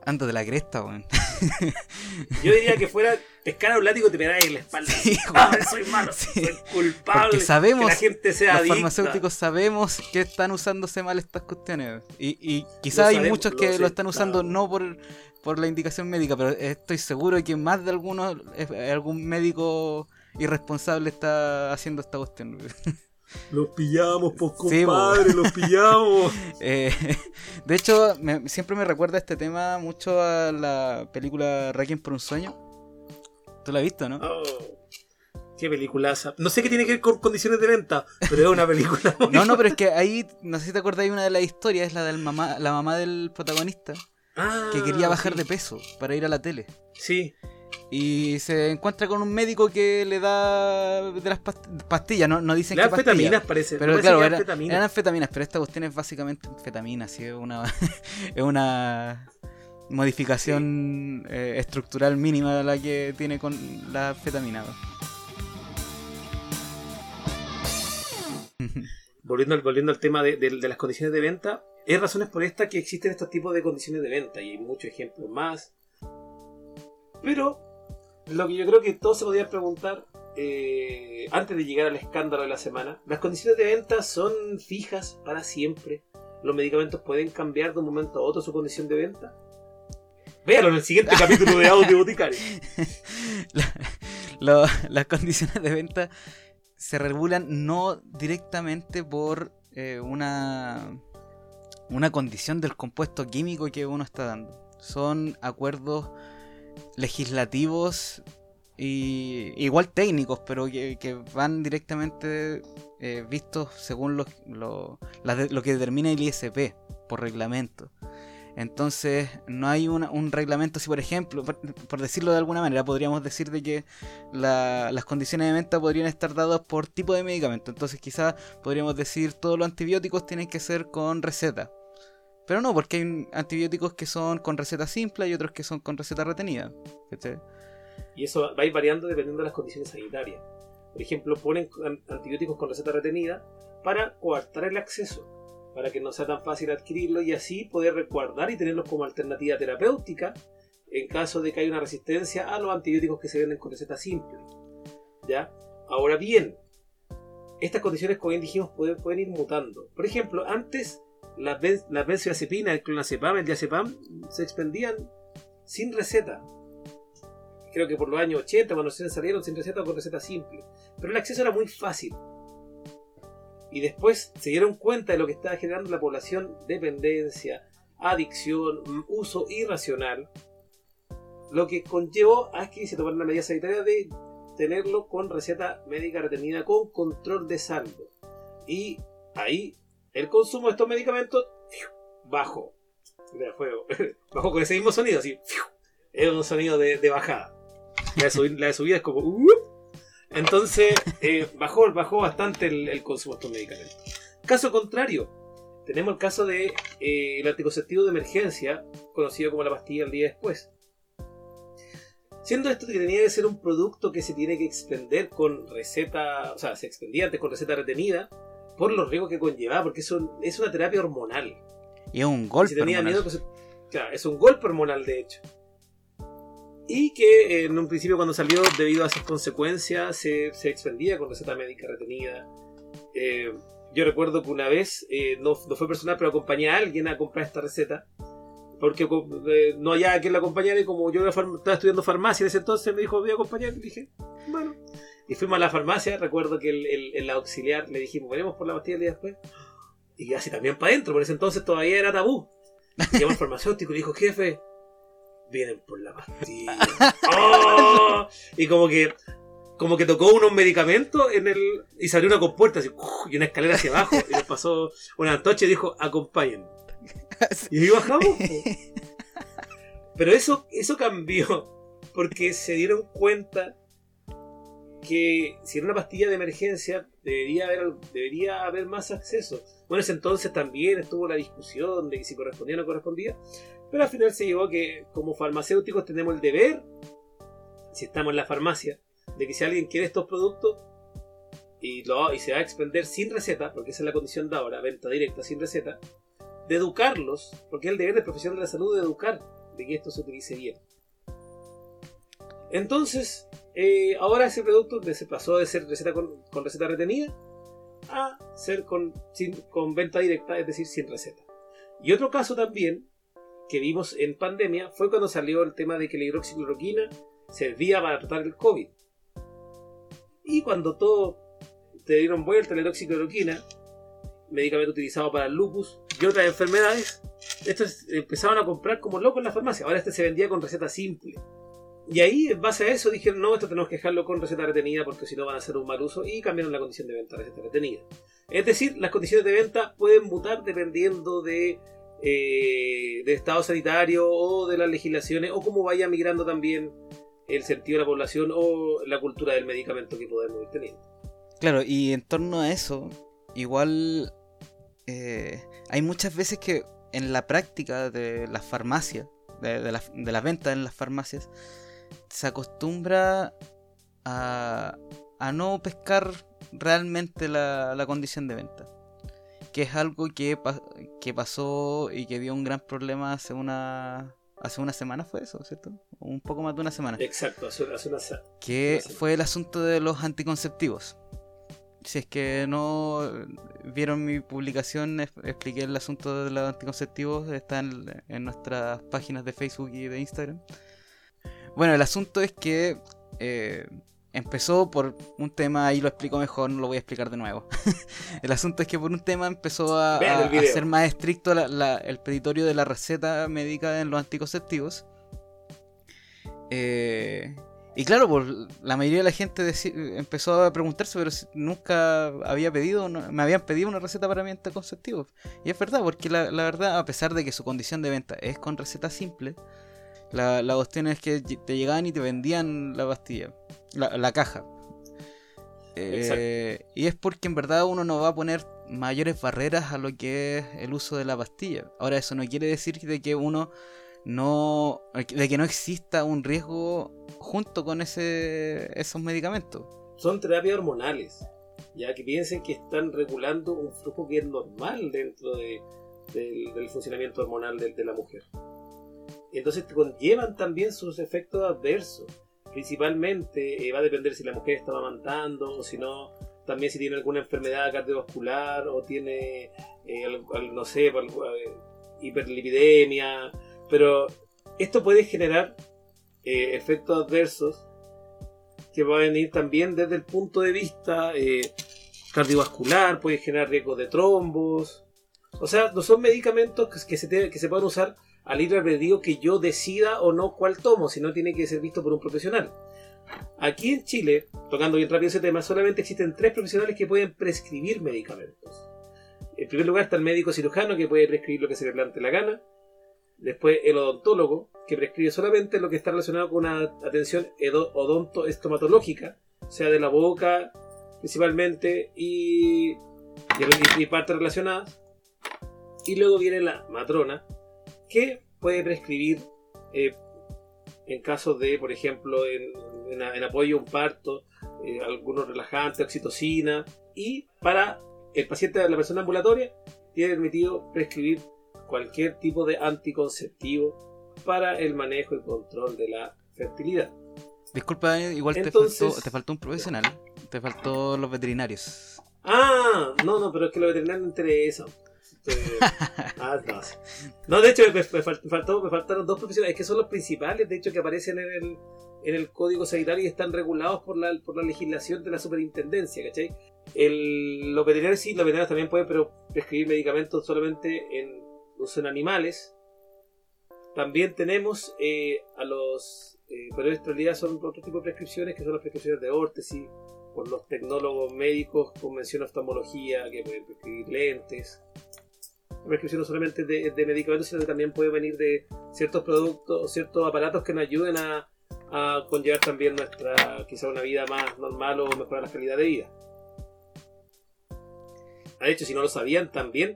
anda de la cresta, weón. yo diría que fuera pescar a un látigo y te pegáis en la espalda. Sí, Ah, soy malo, Sí. soy culpable. Porque sabemos, que la gente sea Los adicta. farmacéuticos sabemos que están usándose mal estas cuestiones. Y, quizás hay muchos que lo están usando claro. no por, por la indicación médica, pero estoy seguro que más de algunos, eh, algún médico irresponsable está haciendo esta cuestión. Los pillamos, pues Sí, compadre, los pillamos. Eh, de hecho, me- siempre me recuerda este tema mucho a la película Requiem por un sueño. ¿Tú la has visto, no? Oh, qué peliculaza. No sé qué tiene que ver con condiciones de venta, pero es una película. No, no, pero es que ahí, no sé si te acordáis, una de las historias es la del mamá, la mamá del protagonista, Ah, que quería bajar sí. de peso para ir a la tele. Sí, Y se encuentra con un médico que le da de las past- pastillas, no, no dicen pastillas. anfetaminas parece. Pero parece claro, que era- anfetaminas. eran anfetaminas, pero esta cuestión es básicamente anfetamina, sí, es una, es una modificación eh, estructural mínima la que tiene con la anfetamina. volviendo, al, volviendo al tema de, de- de las condiciones de venta, hay razones por esta que existen estos tipos de condiciones de venta y hay muchos ejemplos más. Pero lo que yo creo que todos se podían preguntar eh, antes de llegar al escándalo de la semana, ¿las condiciones de venta son fijas para siempre? ¿Los medicamentos pueden cambiar de un momento a otro su condición de venta? Véalo en el siguiente capítulo de Audio Boticario. Las condiciones de venta se regulan no directamente por eh, una, una condición del compuesto químico que uno está dando. Son acuerdos legislativos y igual técnicos, pero que, van directamente eh, vistos según lo, lo, lo que determina el ISP por reglamento. Entonces, no hay un reglamento, si por ejemplo, por, decirlo de alguna manera, podríamos decir de que la- las condiciones de venta podrían estar dadas por tipo de medicamento. Entonces, quizás podríamos decir todos los antibióticos tienen que ser con receta. Pero no, porque hay antibióticos que son con receta simple y otros que son con receta retenida. Y eso va a ir variando dependiendo de las condiciones sanitarias. Por ejemplo, ponen an- antibióticos con receta retenida para coartar el acceso, para que no sea tan fácil adquirirlo y así poder resguardar y tenerlos como alternativa terapéutica en caso de que haya una resistencia a los antibióticos que se venden con receta simple. ¿Ya? Ahora bien, estas condiciones, como bien dijimos, pueden, pueden ir mutando. Por ejemplo, antes las, las benzodiazepinas, el clonazepam, el diazepam, se expendían sin receta creo que por los años 80, cuando se salieron sin receta o con receta simple. Pero el acceso era muy fácil. Y después se dieron cuenta de lo que estaba generando la población, dependencia, adicción, uso irracional, lo que conllevó a que se tomara la medida sanitaria de tenerlo con receta médica retenida con control de saldo. Y ahí el consumo de estos medicamentos ¡fiu! bajó. Mira, fue- bajó con ese mismo sonido, así. Es un sonido de, bajada. La de, subida es como. "Uh". Entonces, eh, bajó, bajó bastante el, consumo de estos medicamentos. Caso contrario, tenemos el caso de eh, anticonceptivo de emergencia, conocido como la pastilla el día después. Siendo esto que tenía que ser un producto que se tiene que expender con receta, o sea, se expendía antes con receta retenida, por los riesgos que conllevaba, porque es, un- es una terapia hormonal. Y es un golpe. si tenía hormonal. miedo, pues, claro, es un golpe hormonal de hecho. Y que eh, en un principio cuando salió, debido a sus consecuencias, se, se expendía con receta médica retenida. Eh, yo recuerdo que una vez, eh, no, no fue personal, pero acompañé a alguien a comprar esta receta. Porque eh, no había quien la acompañara y como yo estaba estudiando farmacia en ese entonces, me dijo, voy a acompañar. Y dije, bueno. Y fuimos a la farmacia, recuerdo que el, el- el auxiliar le dijimos, veremos por la pastilla el día después. Y así también para adentro, por ese entonces todavía era tabú. Llamó al farmacéutico y le dijo, jefe, vienen por la pastilla. ¡Oh! Y como que como que tocó unos medicamentos en el y se abrió una compuerta así, y una escalera hacia abajo y le pasó una antorcha y dijo, acompañen. Y ahí bajamos. Pero eso, eso cambió porque se dieron cuenta que si era una pastilla de emergencia debería haber, debería haber más acceso. Bueno, ese entonces también estuvo la discusión de que si correspondía o no correspondía, pero al final se llegó a que como farmacéuticos tenemos el deber, si estamos en la farmacia, de que si alguien quiere estos productos y, lo, y se va a expender sin receta, porque esa es la condición de ahora, venta directa sin receta, de educarlos, porque es el deber del profesional de la salud de educar, de que esto se utilice bien. Entonces, eh, ahora ese producto se pasó de ser receta con, receta retenida a ser con venta directa, es decir, sin receta. Y otro caso también que vimos en pandemia fue cuando salió el tema de que la hidroxicloroquina servía para tratar el COVID. Y cuando todo te dieron vuelta la hidroxicloroquina, medicamento utilizado para el lupus y otras enfermedades, estos empezaron a comprar como locos en la farmacia. Ahora este se vendía con receta simple. Y ahí, en base a eso, dijeron, no, esto tenemos que dejarlo con receta retenida porque si no van a hacer un mal uso y cambiaron la condición de venta a receta retenida. Es decir, las condiciones de venta pueden mutar dependiendo de eh, del estado sanitario o de las legislaciones o cómo vaya migrando también el sentido de la población o la cultura del medicamento que podemos ir teniendo. Claro, y en torno a eso, igual eh, hay muchas veces que en la práctica de las farmacias, de, de, la, de las ventas en las farmacias, se acostumbra a, a no pescar realmente la, la condición de venta. Que es algo que, que pasó y que dio un gran problema hace una, hace una semana, fue eso, ¿cierto? Un poco más de una semana Exacto, hace, hace una que Una semana. fue el asunto de los anticonceptivos. Si es que no vieron mi publicación, expliqué el asunto de los anticonceptivos, está en, en nuestras páginas de Facebook y de Instagram. Bueno, el asunto es que eh, empezó por un tema, ahí lo explico mejor, no lo voy a explicar de nuevo. el asunto es que por un tema empezó a, ser más estricto la- la- el peditorio de la receta médica en los anticonceptivos. Eh, Y claro, pues, la mayoría de la gente empezó a preguntarse, pero si nunca había pedido, no- me habían pedido una receta para mi anticonceptivo. Y es verdad, porque la, la verdad, a pesar de que su condición de venta es con receta simple, la, la cuestión es que te llegaban y te vendían la pastilla, la, la caja. Eh, y es porque en verdad uno no va a poner mayores barreras a lo que es el uso de la pastilla. Ahora eso no quiere decir de que uno no de que no exista un riesgo junto con ese esos medicamentos. Son terapias hormonales, ya que piensen que están regulando un flujo que es normal dentro de- del, del funcionamiento hormonal de, de la mujer. Entonces conllevan también sus efectos adversos. Principalmente eh, va a depender si la mujer está amamantando o si no, también si tiene alguna enfermedad cardiovascular o tiene, eh, no sé, eh, hiperlipidemia. Pero esto puede generar efectos adversos que va a venir también desde el punto de vista cardiovascular, puede generar riesgo de trombos. O sea, no son medicamentos que, que se, te- que se puedan usar al libre albedrío que yo decida o no cuál tomo, sino tiene que ser visto por un profesional. Aquí en Chile, tocando bien rápido ese tema, solamente existen tres profesionales que pueden prescribir medicamentos. En primer lugar está el médico cirujano que puede prescribir lo que se le plante la gana. Después el odontólogo, que prescribe solamente lo que está relacionado con una atención odontoestomatológica, o sea, de la boca principalmente y, y, y partes relacionadas. Y luego viene la matrona, que puede prescribir eh, en casos de, por ejemplo, en, en- en apoyo a un parto, eh, algunos relajantes, oxitocina, y para el paciente, la persona ambulatoria, tiene permitido prescribir cualquier tipo de anticonceptivo para el manejo y control de la fertilidad. Disculpa, eh, igual Entonces- te faltó te faltó un profesional, te faltó los veterinarios. Ah, no, no, pero es que los veterinarios no interesan. Este, ah, no, de hecho, me, me fal- me faltó, me faltaron dos profesionales, que son los principales, de hecho, que aparecen en el, en el código sanitario y están regulados por la, por la legislación de la superintendencia, ¿cachai? El, los veterinarios sí, los veterinarios también pueden prescribir medicamentos solamente en uso en animales. También tenemos eh, a los, eh, pero en realidad son otro tipo de prescripciones, que son las prescripciones de órtesis, por los tecnólogos médicos con mención oftalmología, que pueden prescribir lentes. Prescripción no solamente de, medicamentos, sino que también puede venir de ciertos productos, ciertos aparatos que nos ayuden a, a conllevar también nuestra, quizá una vida más normal o mejorar la calidad de vida. De hecho, si no lo sabían también,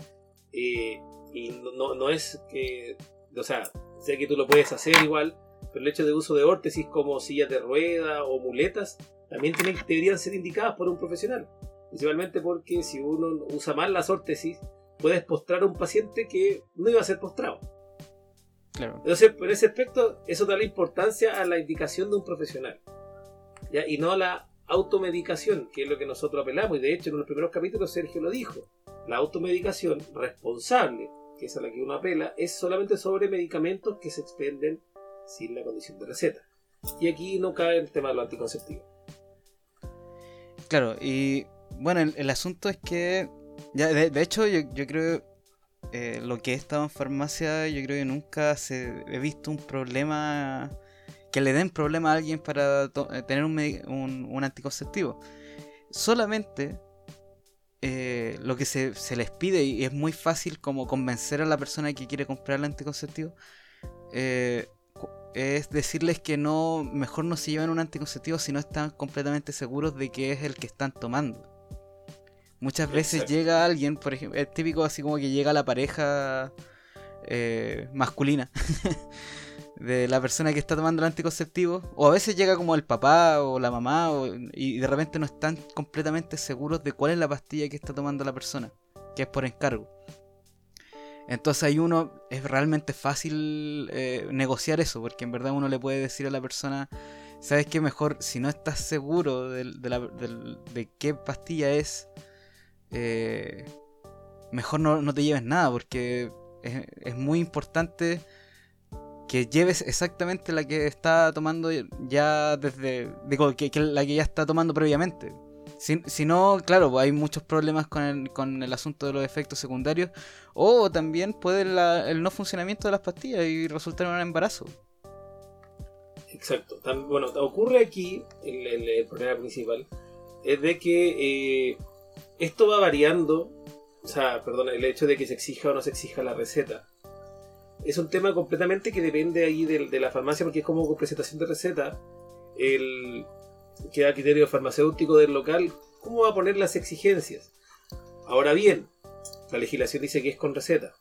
eh, y no, no, es que, o sea, sé que tú lo puedes hacer igual, pero el hecho de uso de órtesis como sillas de rueda o muletas también deberían ser indicadas por un profesional. Principalmente porque si uno usa mal las órtesis, puedes postrar a un paciente que no iba a ser postrado. Claro. Entonces, por ese aspecto, eso da la importancia a la indicación de un profesional. ¿ya? Y no a la automedicación, que es lo que nosotros apelamos. Y de hecho, en los primeros capítulos Sergio lo dijo. La automedicación responsable, que es a la que uno apela, es solamente sobre medicamentos que se expenden sin la condición de receta. Y aquí no cae el tema de lo anticonceptivo. Claro, y bueno, el, el asunto es que, ya de, hecho, yo, creo eh, lo que he estado en farmacia, yo creo que nunca se, he visto un problema, que le den problema a alguien para eh, tener un, anticonceptivo. Solamente eh, lo que se, les pide, y es muy fácil como convencer a la persona que quiere comprar el anticonceptivo, es decirles que no, mejor no se lleven un anticonceptivo si no están completamente seguros de que es el que están tomando. Muchas veces Exacto. llega alguien, por ejemplo, es típico así como que llega la pareja eh, masculina de la persona que está tomando el anticonceptivo, o a veces llega como el papá o la mamá, o- y de repente no están completamente seguros de cuál es la pastilla que está tomando la persona, que es por encargo. Entonces ahí uno es realmente fácil eh, negociar eso, porque en verdad uno le puede decir a la persona, sabes que mejor si no estás seguro de, la- de qué pastilla es, eh, mejor no, no te lleves nada, porque es, muy importante que lleves exactamente la que está tomando ya desde, digo, que, la que ya está tomando previamente. Si, si no, claro, pues hay muchos problemas con el, con el asunto de los efectos secundarios. O también puede el no funcionamiento de las pastillas y resultar en un embarazo. Exacto. Bueno, ocurre aquí el, el- el problema principal es de que eh, esto va variando, o sea, perdón, el hecho de que se exija o no se exija la receta. Es un tema completamente que depende ahí del- de, la farmacia porque es como con presentación de receta, el queda a criterio farmacéutico del local cómo va a poner las exigencias. Ahora bien, la legislación dice que es con receta.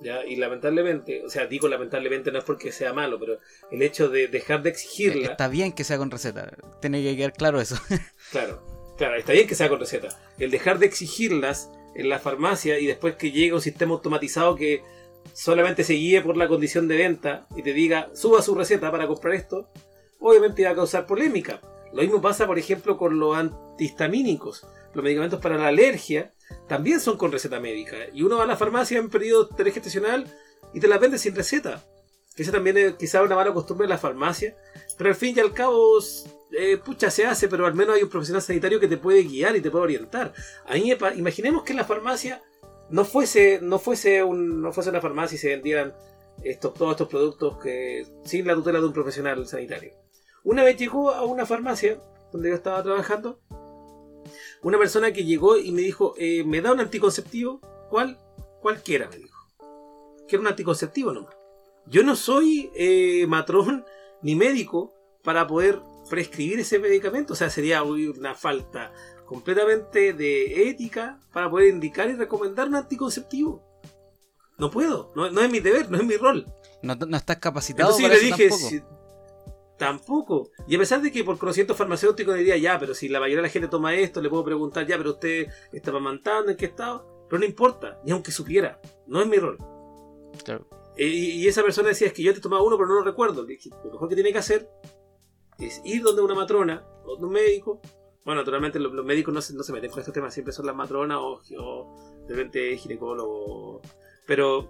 ¿ya? Y lamentablemente, o sea, digo lamentablemente no es porque sea malo, pero el hecho de dejar de exigirla... Está bien que sea con receta. Tiene que quedar claro eso. Claro, claro, está bien que sea con receta. El dejar de exigirlas en la farmacia y después que llegue un sistema automatizado que solamente se guíe por la condición de venta y te diga suba su receta para comprar esto, obviamente va a causar polémica. Lo mismo pasa, por ejemplo, con los antihistamínicos. Los medicamentos para la alergia también son con receta médica. Y uno va a la farmacia en periodo gestacional y te la vende sin receta. Esa también es quizá una mala costumbre de la farmacia. Pero al fin y al cabo, eh, pucha, se hace, pero al menos hay un profesional sanitario que te puede guiar y te puede orientar. A mí me pa- imaginemos que en la farmacia no fuese, no fuese, no fuese una farmacia y se vendieran estos, todos estos productos que, sin la tutela de un profesional sanitario. Una vez llegó a una farmacia donde yo estaba trabajando una persona que llegó y me dijo, eh, ¿me da un anticonceptivo? ¿Cuál? Cualquiera, me dijo. Quiero un anticonceptivo nomás. Yo no soy eh, matrón ni médico para poder prescribir ese medicamento. O sea, sería una falta completamente de ética para poder indicar y recomendar un anticonceptivo. No puedo, no, no es mi deber, no es mi rol. No, no estás capacitado Entonces yo para le eso dije, tampoco. "Si- tampoco. Y a pesar de que por conocimiento farmacéutico diría, ya, pero si la mayoría de la gente toma esto, le puedo preguntar, ya, pero usted está amamantando, ¿en qué estado? Pero no importa, ni aunque supiera, no es mi rol. Claro. Y, y esa persona decía, es que yo te tomaba uno, pero no lo recuerdo. Le dije, lo mejor que tiene que hacer es ir donde una matrona o donde un médico. Bueno, naturalmente los, médicos no se, no se meten con estos temas, siempre son las matronas o, de repente ginecólogo. Pero.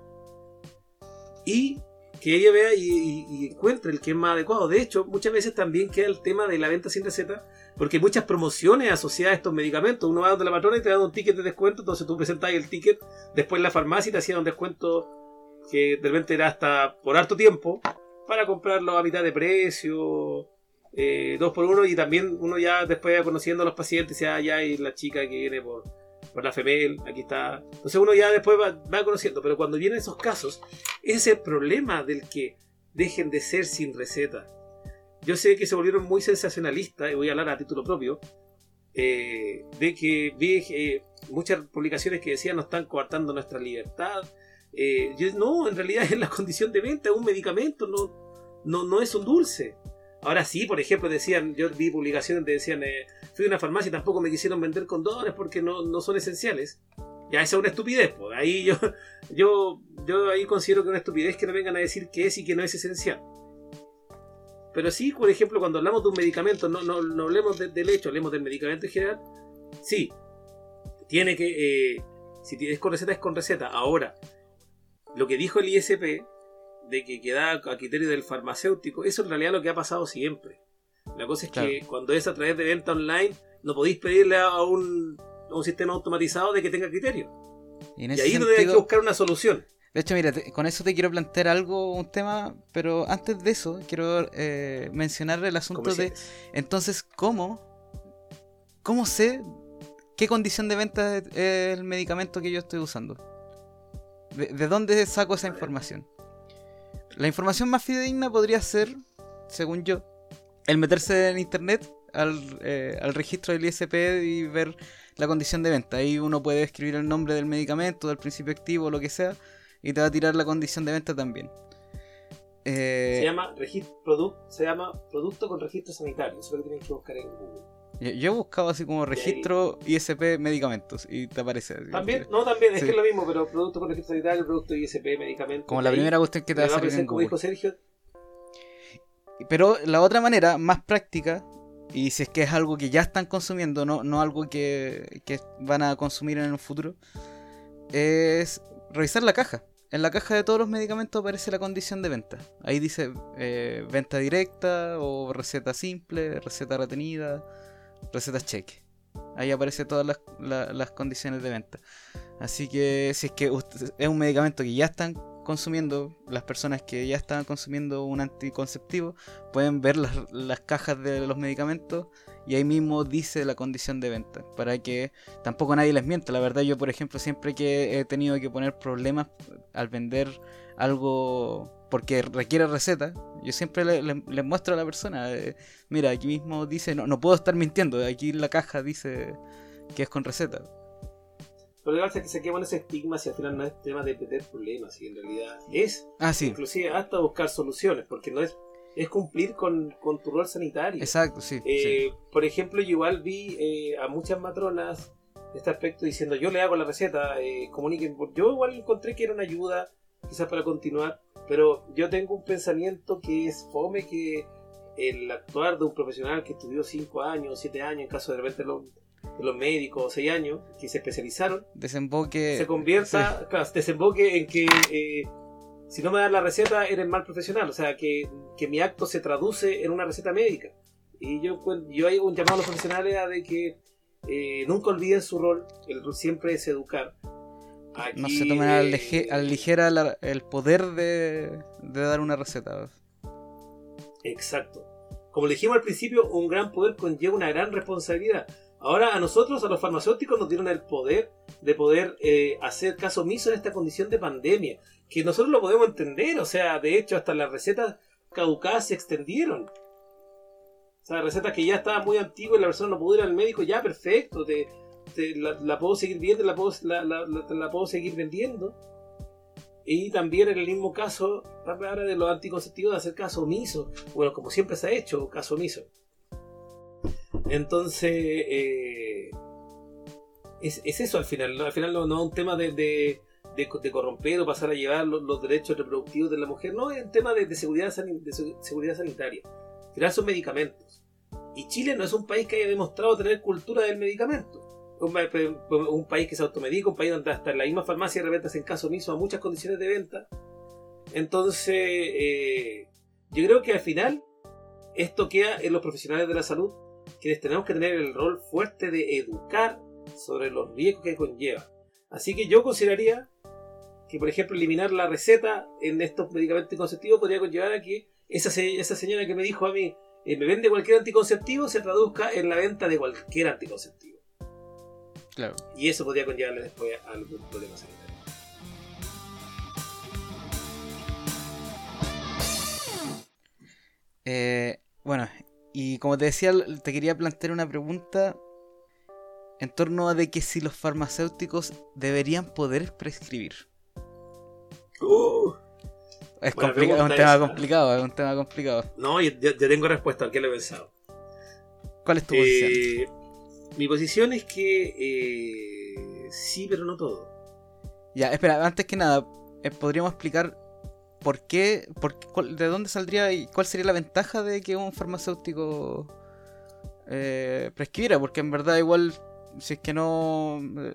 Y que ella vea y, encuentre el que es más adecuado. De hecho, muchas veces también queda el tema de la venta sin receta, porque hay muchas promociones asociadas a estos medicamentos. Uno va donde la matrona y te da un ticket de descuento, entonces tú presentas el ticket, después la farmacia te hacían un descuento que de repente era hasta por harto tiempo para comprarlo a mitad de precio, eh, dos por uno, y también uno ya después conociendo a los pacientes, ya, ya hay la chica que viene por, por la FEMEL, aquí está. Entonces uno ya después va, va conociendo, pero cuando vienen esos casos, ese es el problema del que dejen de ser sin receta. Yo sé que se volvieron muy sensacionalistas, y voy a hablar a título propio, eh, de que vi eh, muchas publicaciones que decían nos están coartando nuestra libertad. Eh, yo- no, en realidad es la condición de venta, es un medicamento, no, no, no es un dulce. Ahora sí, por ejemplo, decían, yo vi publicaciones que decían, eh, fui a una farmacia y tampoco me quisieron vender condones porque no, no son esenciales. Ya esa es una estupidez, pues. Ahí yo, yo, yo ahí considero que es una estupidez que no vengan a decir que es y que no es esencial. Pero sí, por ejemplo, cuando hablamos de un medicamento, no, no, no hablemos de- del hecho, hablemos del medicamento en general. Sí, tiene que, eh, si es con receta, es con receta. Ahora, lo que dijo el ISP, de que queda a criterio del farmacéutico, eso en realidad es lo que ha pasado siempre. La cosa es que cuando es a través de venta online, no podéis pedirle a un, a un sistema automatizado de que tenga criterio. Y en Y ese ahí donde hay que sentido, buscar una solución. de hecho, mira, te- con eso te quiero plantear algo, un tema, pero antes de eso, quiero eh, mencionar el asunto de, entonces, ¿cómo, cómo sé qué condición de venta es el medicamento que yo estoy usando? ¿De, de dónde saco esa información? La información más fidedigna podría ser, según yo, el meterse en internet al, eh, al registro del ISP y ver la condición de venta. Ahí uno puede escribir el nombre del medicamento, del principio activo, lo que sea, y te va a tirar la condición de venta también. Eh, Se llama, se producto con registro sanitario. Eso es lo que tienes que buscar en Google. Yo, he buscado así como registro ISP medicamentos y te aparece. así, También, no, también, es Sí. que es lo mismo, pero producto con registro sanitario, producto ISP, medicamento. Como la primera cuestión que te va a aparecer, como dijo Sergio, Pero la otra manera, más práctica, y si es que es algo que ya están consumiendo, no, no algo que, que van a consumir en un futuro, es revisar la caja. En la caja de todos los medicamentos aparece la condición de venta. Ahí dice eh, venta directa o receta simple, receta retenida, receta cheque. Ahí aparece todas las, la- las condiciones de venta. Así que si es que es un medicamento que ya están consumiendo, las personas que ya estaban consumiendo un anticonceptivo, pueden ver las, las cajas de los medicamentos y ahí mismo dice la condición de venta, para que tampoco nadie les mienta. La verdad yo, por ejemplo, siempre que he tenido que poner problemas al vender algo porque requiere receta, yo siempre le, muestro a la persona, eh, mira, aquí mismo dice, no, no puedo estar mintiendo, aquí en la caja dice que es con receta. Pero lo que pasa es que se quema ese estigma si al final no es tema de tener problemas, y en realidad es Ah, sí, inclusive hasta buscar soluciones, porque no es, es cumplir con, con tu rol sanitario. exacto, sí. sí. Eh, Por ejemplo, yo igual vi eh, a muchas matronas de este aspecto diciendo yo le hago la receta, eh, comuniquen. por-". Yo igual encontré que era una ayuda, quizás para continuar, pero yo tengo un pensamiento que es fome que el actuar de un profesional que estudió 5 años, 7 años, en caso de repente los, de los médicos, 6 años, que se especializaron, Desemboque... se convierta, claro, desemboque en que eh, si no me dan la receta eres mal profesional, o sea, que, que mi acto se traduce en una receta médica. Y yo, yo hago un llamado a los profesionales a de que eh, nunca olviden su rol, el rol siempre es educar. Aquí, No se tomen a a la ligera la- el poder de, de dar una receta. Exacto. Como le dijimos al principio, un gran poder conlleva una gran responsabilidad. Ahora a nosotros, a los farmacéuticos, nos dieron el poder de poder eh, hacer caso omiso en esta condición de pandemia. Que nosotros lo podemos entender. O sea, de hecho, hasta las recetas caducadas se extendieron. O sea, recetas que ya estaban muy antiguas y la persona no pudo ir al médico, ya perfecto. Te, la, puedo seguir viendo, la puedo, la, la- puedo seguir vendiendo. Y también en el mismo caso, ahora de los anticonceptivos, hacer caso omiso. Bueno, como siempre se ha hecho, caso omiso. Entonces, eh, es, es eso al final. ¿no? Al final no, es un tema de, de, de, corromper o pasar a llevar los, derechos reproductivos de la mujer. No, es un tema de, seguridad, se- seguridad sanitaria. Al final son medicamentos. Y Chile no es un país que haya demostrado tener cultura del medicamento. Un, pa- un país que se automedica, un país donde hasta la misma farmacia de repente hacen caso omiso a muchas condiciones de venta. Entonces, eh, yo creo que al final esto queda en los profesionales de la salud, quienes tenemos que tener el rol fuerte de educar sobre los riesgos que conlleva. Así que yo consideraría que, por ejemplo, eliminar la receta en estos medicamentos anticonceptivos podría conllevar a que esa, esa señora que me dijo a mí, eh, me vende cualquier anticonceptivo, se traduzca en la venta de cualquier anticonceptivo. Claro. Y eso podría conllevarle después a algún problema sanitario. Eh, bueno, y como te decía, te quería plantear una pregunta en torno a de que si los farmacéuticos deberían poder prescribir. Uh, Es, complica- es un tema esa. complicado, es un tema complicado. no, ya tengo respuesta al que le he pensado. ¿Cuál es tu posición? Mi posición es que eh, sí, pero no todo. Ya, espera, antes que nada, eh, ¿podríamos explicar por qué, por qué- cuál- de dónde saldría y cuál sería la ventaja de que un farmacéutico eh, prescribiera? Porque en verdad igual, si es que no, eh,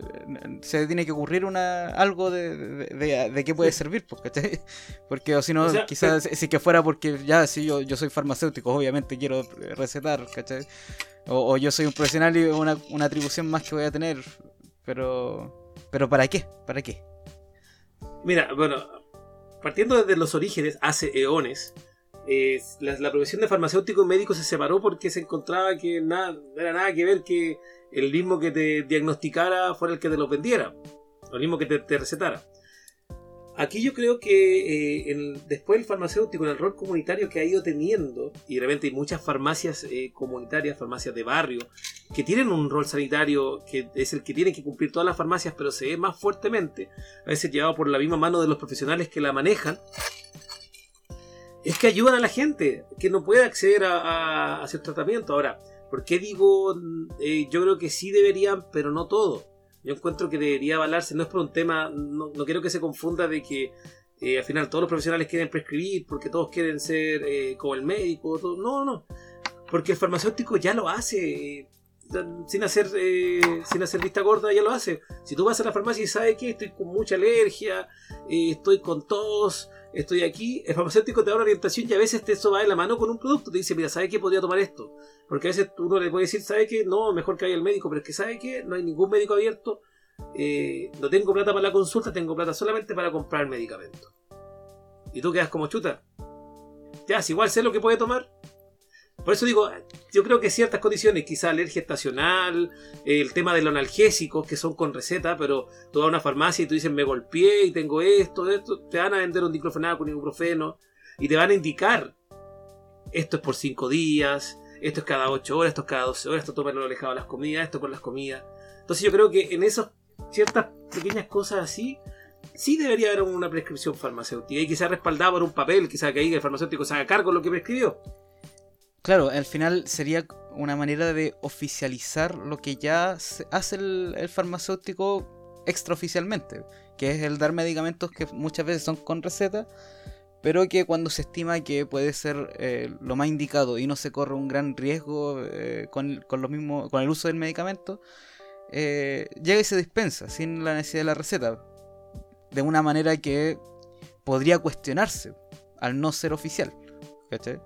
se tiene que ocurrir una algo de, de, de- de qué puede servir, ¿cachai? Porque o si no, O sea, quizás si es que fuera porque ya, si yo, yo soy farmacéutico, obviamente quiero recetar, ¿cachai? O, yo soy un profesional y una, una atribución más que voy a tener, pero... ¿Pero para qué? ¿Para qué? Mira, bueno, partiendo desde los orígenes, hace eones, eh, la, la profesión de farmacéutico médico se separó porque se encontraba que nada, no era nada que ver que el mismo que te diagnosticara fuera el que te lo vendiera, o el mismo que te, te recetara. Aquí yo creo que eh, el- después el farmacéutico, en el rol comunitario que ha ido teniendo, y realmente hay muchas farmacias eh, comunitarias, farmacias de barrio, que tienen un rol sanitario que es el que tienen que cumplir todas las farmacias, pero se ve más fuertemente, a veces llevado por la misma mano de los profesionales que la manejan, es que ayudan a la gente que no puede acceder a, a, a tratamiento. Ahora, ¿por qué digo? eh, yo creo que sí deberían, pero no todo. Yo encuentro que debería avalarse, no es por un tema, no, no quiero que se confunda de que eh, al final todos los profesionales quieren prescribir porque todos quieren ser eh, como el médico, todo. no, no, porque el farmacéutico ya lo hace. eh, sin hacer sin hacer vista gorda ya lo hace si tú vas a la farmacia y sabes que estoy con mucha alergia estoy con tos estoy aquí el farmacéutico te da una orientación y a veces te eso va de la mano con un producto. Te dice mira sabes que podría tomar esto porque a veces uno le puede decir sabe que no mejor que vaya el médico pero es que sabe que no hay ningún médico abierto eh, no tengo plata para la consulta tengo plata solamente para comprar el medicamento Y tú quedas como chuta. Ya, si igual sé lo que puede tomar. Por eso digo, yo creo que ciertas condiciones, quizá alergia estacional, el tema de los analgésicos que son con receta, pero tú vas a una farmacia y tú dices me golpeé y tengo esto, esto, te van a vender un diclofenaco, un ibuprofeno y te van a indicar esto es por 5 días, esto es cada 8 horas, esto es cada 12 horas, esto toma lo de las comidas, esto con las comidas. Entonces yo creo que en esas ciertas pequeñas cosas así, sí debería haber una prescripción farmacéutica y quizá respaldada por un papel, quizá que ahí el farmacéutico se haga cargo de lo que prescribió. Claro, al final sería una manera de oficializar lo que ya hace el, farmacéutico extraoficialmente, que es el dar medicamentos que muchas veces son con receta, pero que cuando se estima que puede ser eh, lo más indicado y no se corre un gran riesgo eh, con, lo mismo, con el uso del medicamento, eh, llega y se dispensa sin la necesidad de la receta, de una manera que podría cuestionarse al no ser oficial. ¿Cachai?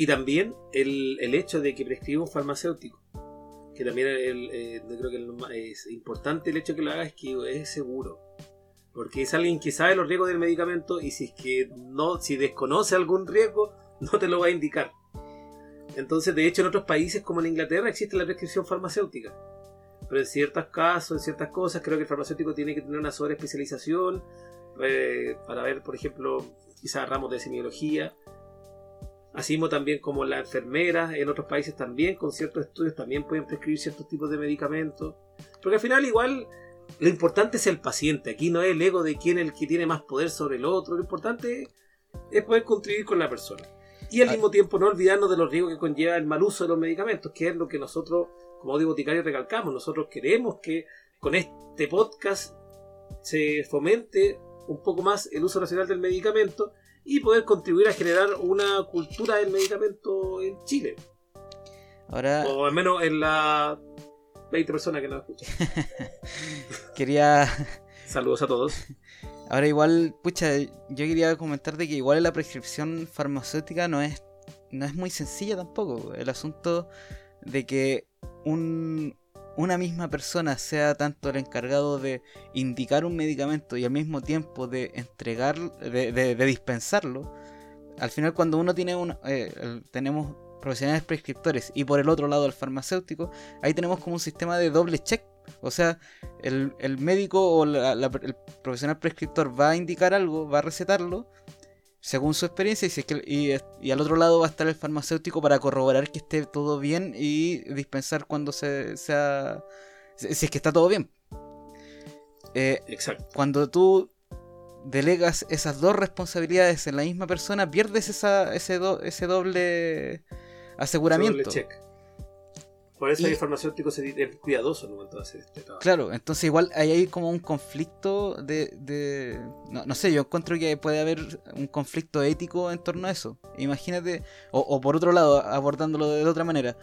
Y también el, hecho de que prescriba un farmacéutico. Que también eh, creo que es importante el hecho que lo haga es que es seguro. Porque es alguien que sabe los riesgos del medicamento y si es que no, si desconoce algún riesgo, no te lo va a indicar. Entonces, de hecho, en otros países como en Inglaterra existe la prescripción farmacéutica. Pero en ciertos casos, en ciertas cosas, creo que el farmacéutico tiene que tener una sobreespecialización eh, para ver, por ejemplo, quizás ramos de semiología Así también como las enfermeras en otros países también, con ciertos estudios, también pueden prescribir ciertos tipos de medicamentos. Porque al final igual lo importante es el paciente. Aquí no es el ego de quién es el que tiene más poder sobre el otro. Lo importante es poder contribuir con la persona. Y al ah. mismo tiempo no olvidarnos de los riesgos que conlleva el mal uso de los medicamentos, que es lo que nosotros, como boticario, recalcamos. Nosotros queremos que con este podcast se fomente un poco más el uso racional del medicamento y poder contribuir a generar una cultura del medicamento en Chile. Ahora... O al menos en las 20 personas que nos escuchan. Quería... Saludos a todos. Ahora igual, pucha, yo quería comentarte que igual la prescripción farmacéutica no es, no es muy sencilla tampoco. El asunto de que un, una misma persona sea tanto el encargado de indicar un medicamento y al mismo tiempo de entregar, de, dispensarlo, al final cuando uno tiene un, eh, tenemos profesionales prescriptores y por el otro lado el farmacéutico, ahí tenemos como un sistema de doble check. O sea, el, médico o el profesional prescriptor va a indicar algo, va a recetarlo, según su experiencia y, si es que, y, al otro lado va a estar el farmacéutico para corroborar que esté todo bien y dispensar cuando se, sea si es que está todo bien. Eh, Exacto. Cuando tú delegas esas dos responsabilidades en la misma persona, pierdes esa, ese, ese doble aseguramiento. check. Por eso el farmacéutico es cuidadoso en momento de hacer este trabajo. Claro, entonces igual hay ahí como un conflicto de... no, sé, yo encuentro que puede haber un conflicto ético en torno a eso. Imagínate, o, por otro lado, abordándolo de otra manera,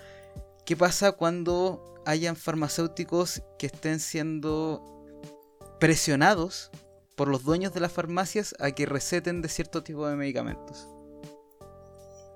¿qué pasa cuando hayan farmacéuticos que estén siendo presionados por los dueños de las farmacias a que receten de cierto tipo de medicamentos?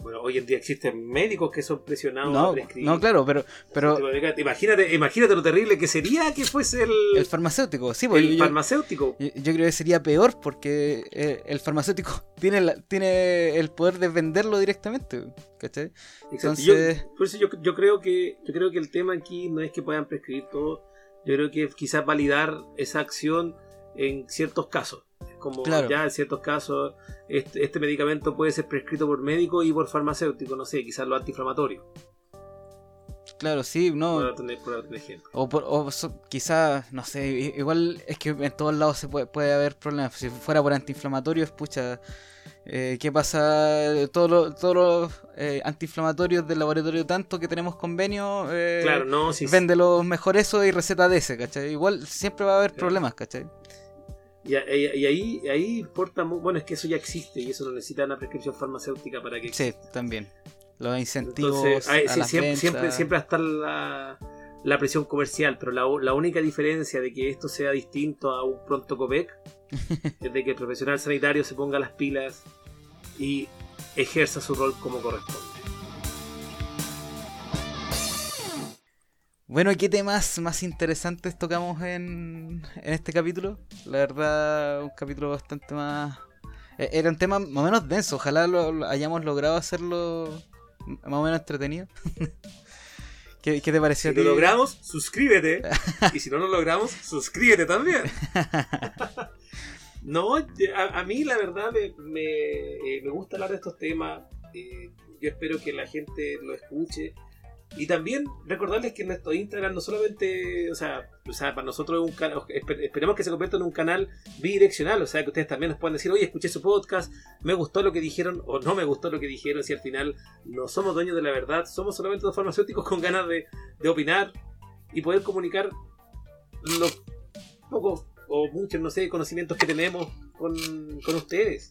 Bueno, hoy en día existen médicos que son presionados no, a prescribir. No, claro, pero. pero imagínate, imagínate lo terrible que sería que fuese el. El farmacéutico, sí, porque El farmacéutico. Yo, creo que sería peor porque eh, el farmacéutico tiene, tiene el poder de venderlo directamente. ¿Cachai? Entonces. por eso yo, yo, creo que, yo creo que el tema aquí no es que puedan prescribir todo. Yo creo que quizás validar esa acción en ciertos casos. Como ya en ciertos casos, este, este, medicamento puede ser prescrito por médico y por farmacéutico, no sé, quizás lo antiinflamatorio. Claro, sí, no. O, o quizás, no sé, igual es que en todos lados se puede, puede haber problemas. Si fuera por antiinflamatorios, pucha, eh, ¿qué pasa? Todos los, eh, antiinflamatorios del laboratorio tanto que tenemos convenio, eh, claro, no, vende los mejores eso y receta de ese, ¿cachai? Igual siempre va a haber problemas, ¿cachai? Y, ahí, ahí importa, bueno, es que eso ya existe y eso no necesita una prescripción farmacéutica para que Sí, también. Los incentivos. siempre, siempre, siempre está la, la presión comercial, pero la, la, única diferencia de que esto sea distinto a un pronto COPEC es de que el profesional sanitario se ponga las pilas y ejerza su rol como corresponde. Bueno, ¿qué temas más interesantes tocamos en, en este capítulo? La verdad, un capítulo bastante más E- Era un tema más o menos denso. Ojalá lo, lo hayamos logrado hacerlo más o menos entretenido. ¿Qué, qué te pareció Si a lo logramos, suscríbete. y si no lo logramos, suscríbete también. no, a, a mí la verdad me, me, eh, me gusta hablar de estos temas. eh, yo espero que la gente lo escuche. Y también recordarles que nuestro Instagram no solamente, o sea, o sea para nosotros es un canal, esper- esperemos que se convierta en un canal bidireccional, o sea, que ustedes también nos puedan decir, oye, escuché su podcast, me gustó lo que dijeron o no me gustó lo que dijeron, si al final no somos dueños de la verdad, somos solamente dos farmacéuticos con ganas de, de opinar y poder comunicar los pocos o muchos, no sé, conocimientos que tenemos con, con ustedes.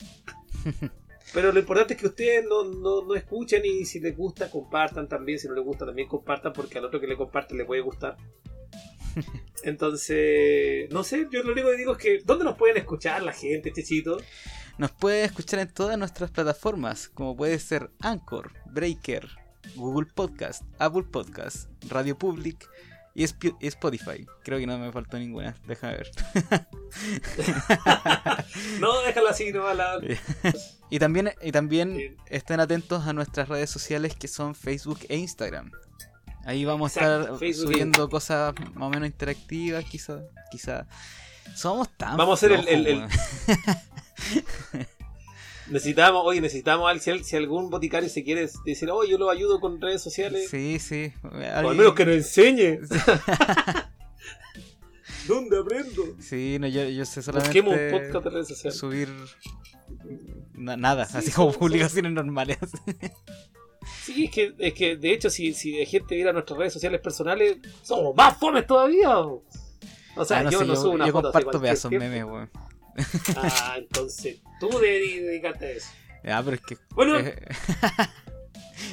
Pero lo importante es que ustedes no, no, no escuchen y si les gusta, compartan también. Si no les gusta, también compartan porque al otro que le comparte le puede gustar. Entonces, no sé, yo lo único que digo es que, ¿dónde nos pueden escuchar la gente, Chechito? Nos puede escuchar en todas nuestras plataformas, como puede ser Anchor, Breaker, Google Podcast, Apple Podcast, Radio Public y Spotify. Creo que no me faltó ninguna, déjame ver. No, déjala así, no la... Y también, y también estén atentos a nuestras redes sociales que son Facebook e Instagram. Ahí vamos a estar Facebook e subiendo cosas más o menos interactivas, quizá, quizá. Somos tan Vamos a hacer el-. Necesitamos, oye, necesitamos, al- si, si algún boticario se quiere decir, oye, yo lo ayudo con redes sociales, Sí, sí. o al alguien- menos que nos enseñe. ¿Dónde aprendo? Sí, no, yo, yo sé solamente Busquemos un podcast de redes sociales. subir na- nada, Sí, así como publicaciones normales. Sí, es que, es que de hecho, si, si la gente viera nuestras redes sociales personales, somos más fomes todavía. O O sea, Ah, no yo sé, no subo una yo foto comparto pedazos memes, weón. Ah, entonces tú deberías dedicarte a eso. Ya, pero es que. Bueno.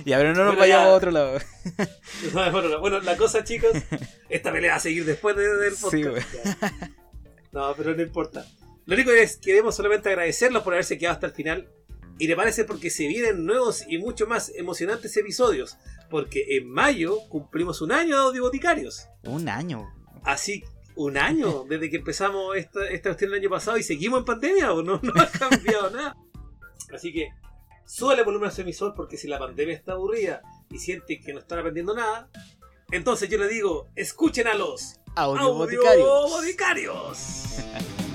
ya, pero no nos Bueno, vayamos ya. a otro lado. Bueno, bueno, la cosa, chicos, esta pelea va a seguir después de- del Sí, podcast. No, pero no importa. Lo único es que queremos solamente agradecerlos por haberse quedado hasta el final. Y le parece porque se vienen nuevos y mucho más emocionantes episodios. Porque en mayo cumplimos un año de Audioboticarios. Un año. Así, un año desde que empezamos esta, esta cuestión el año pasado y seguimos en pandemia o no, no ha cambiado nada. Así que súbale volumen a su emisor porque si la pandemia está aburrida y siente que no están aprendiendo nada, entonces yo le digo, escuchen a los Audio Boticarios. Audioboticarios.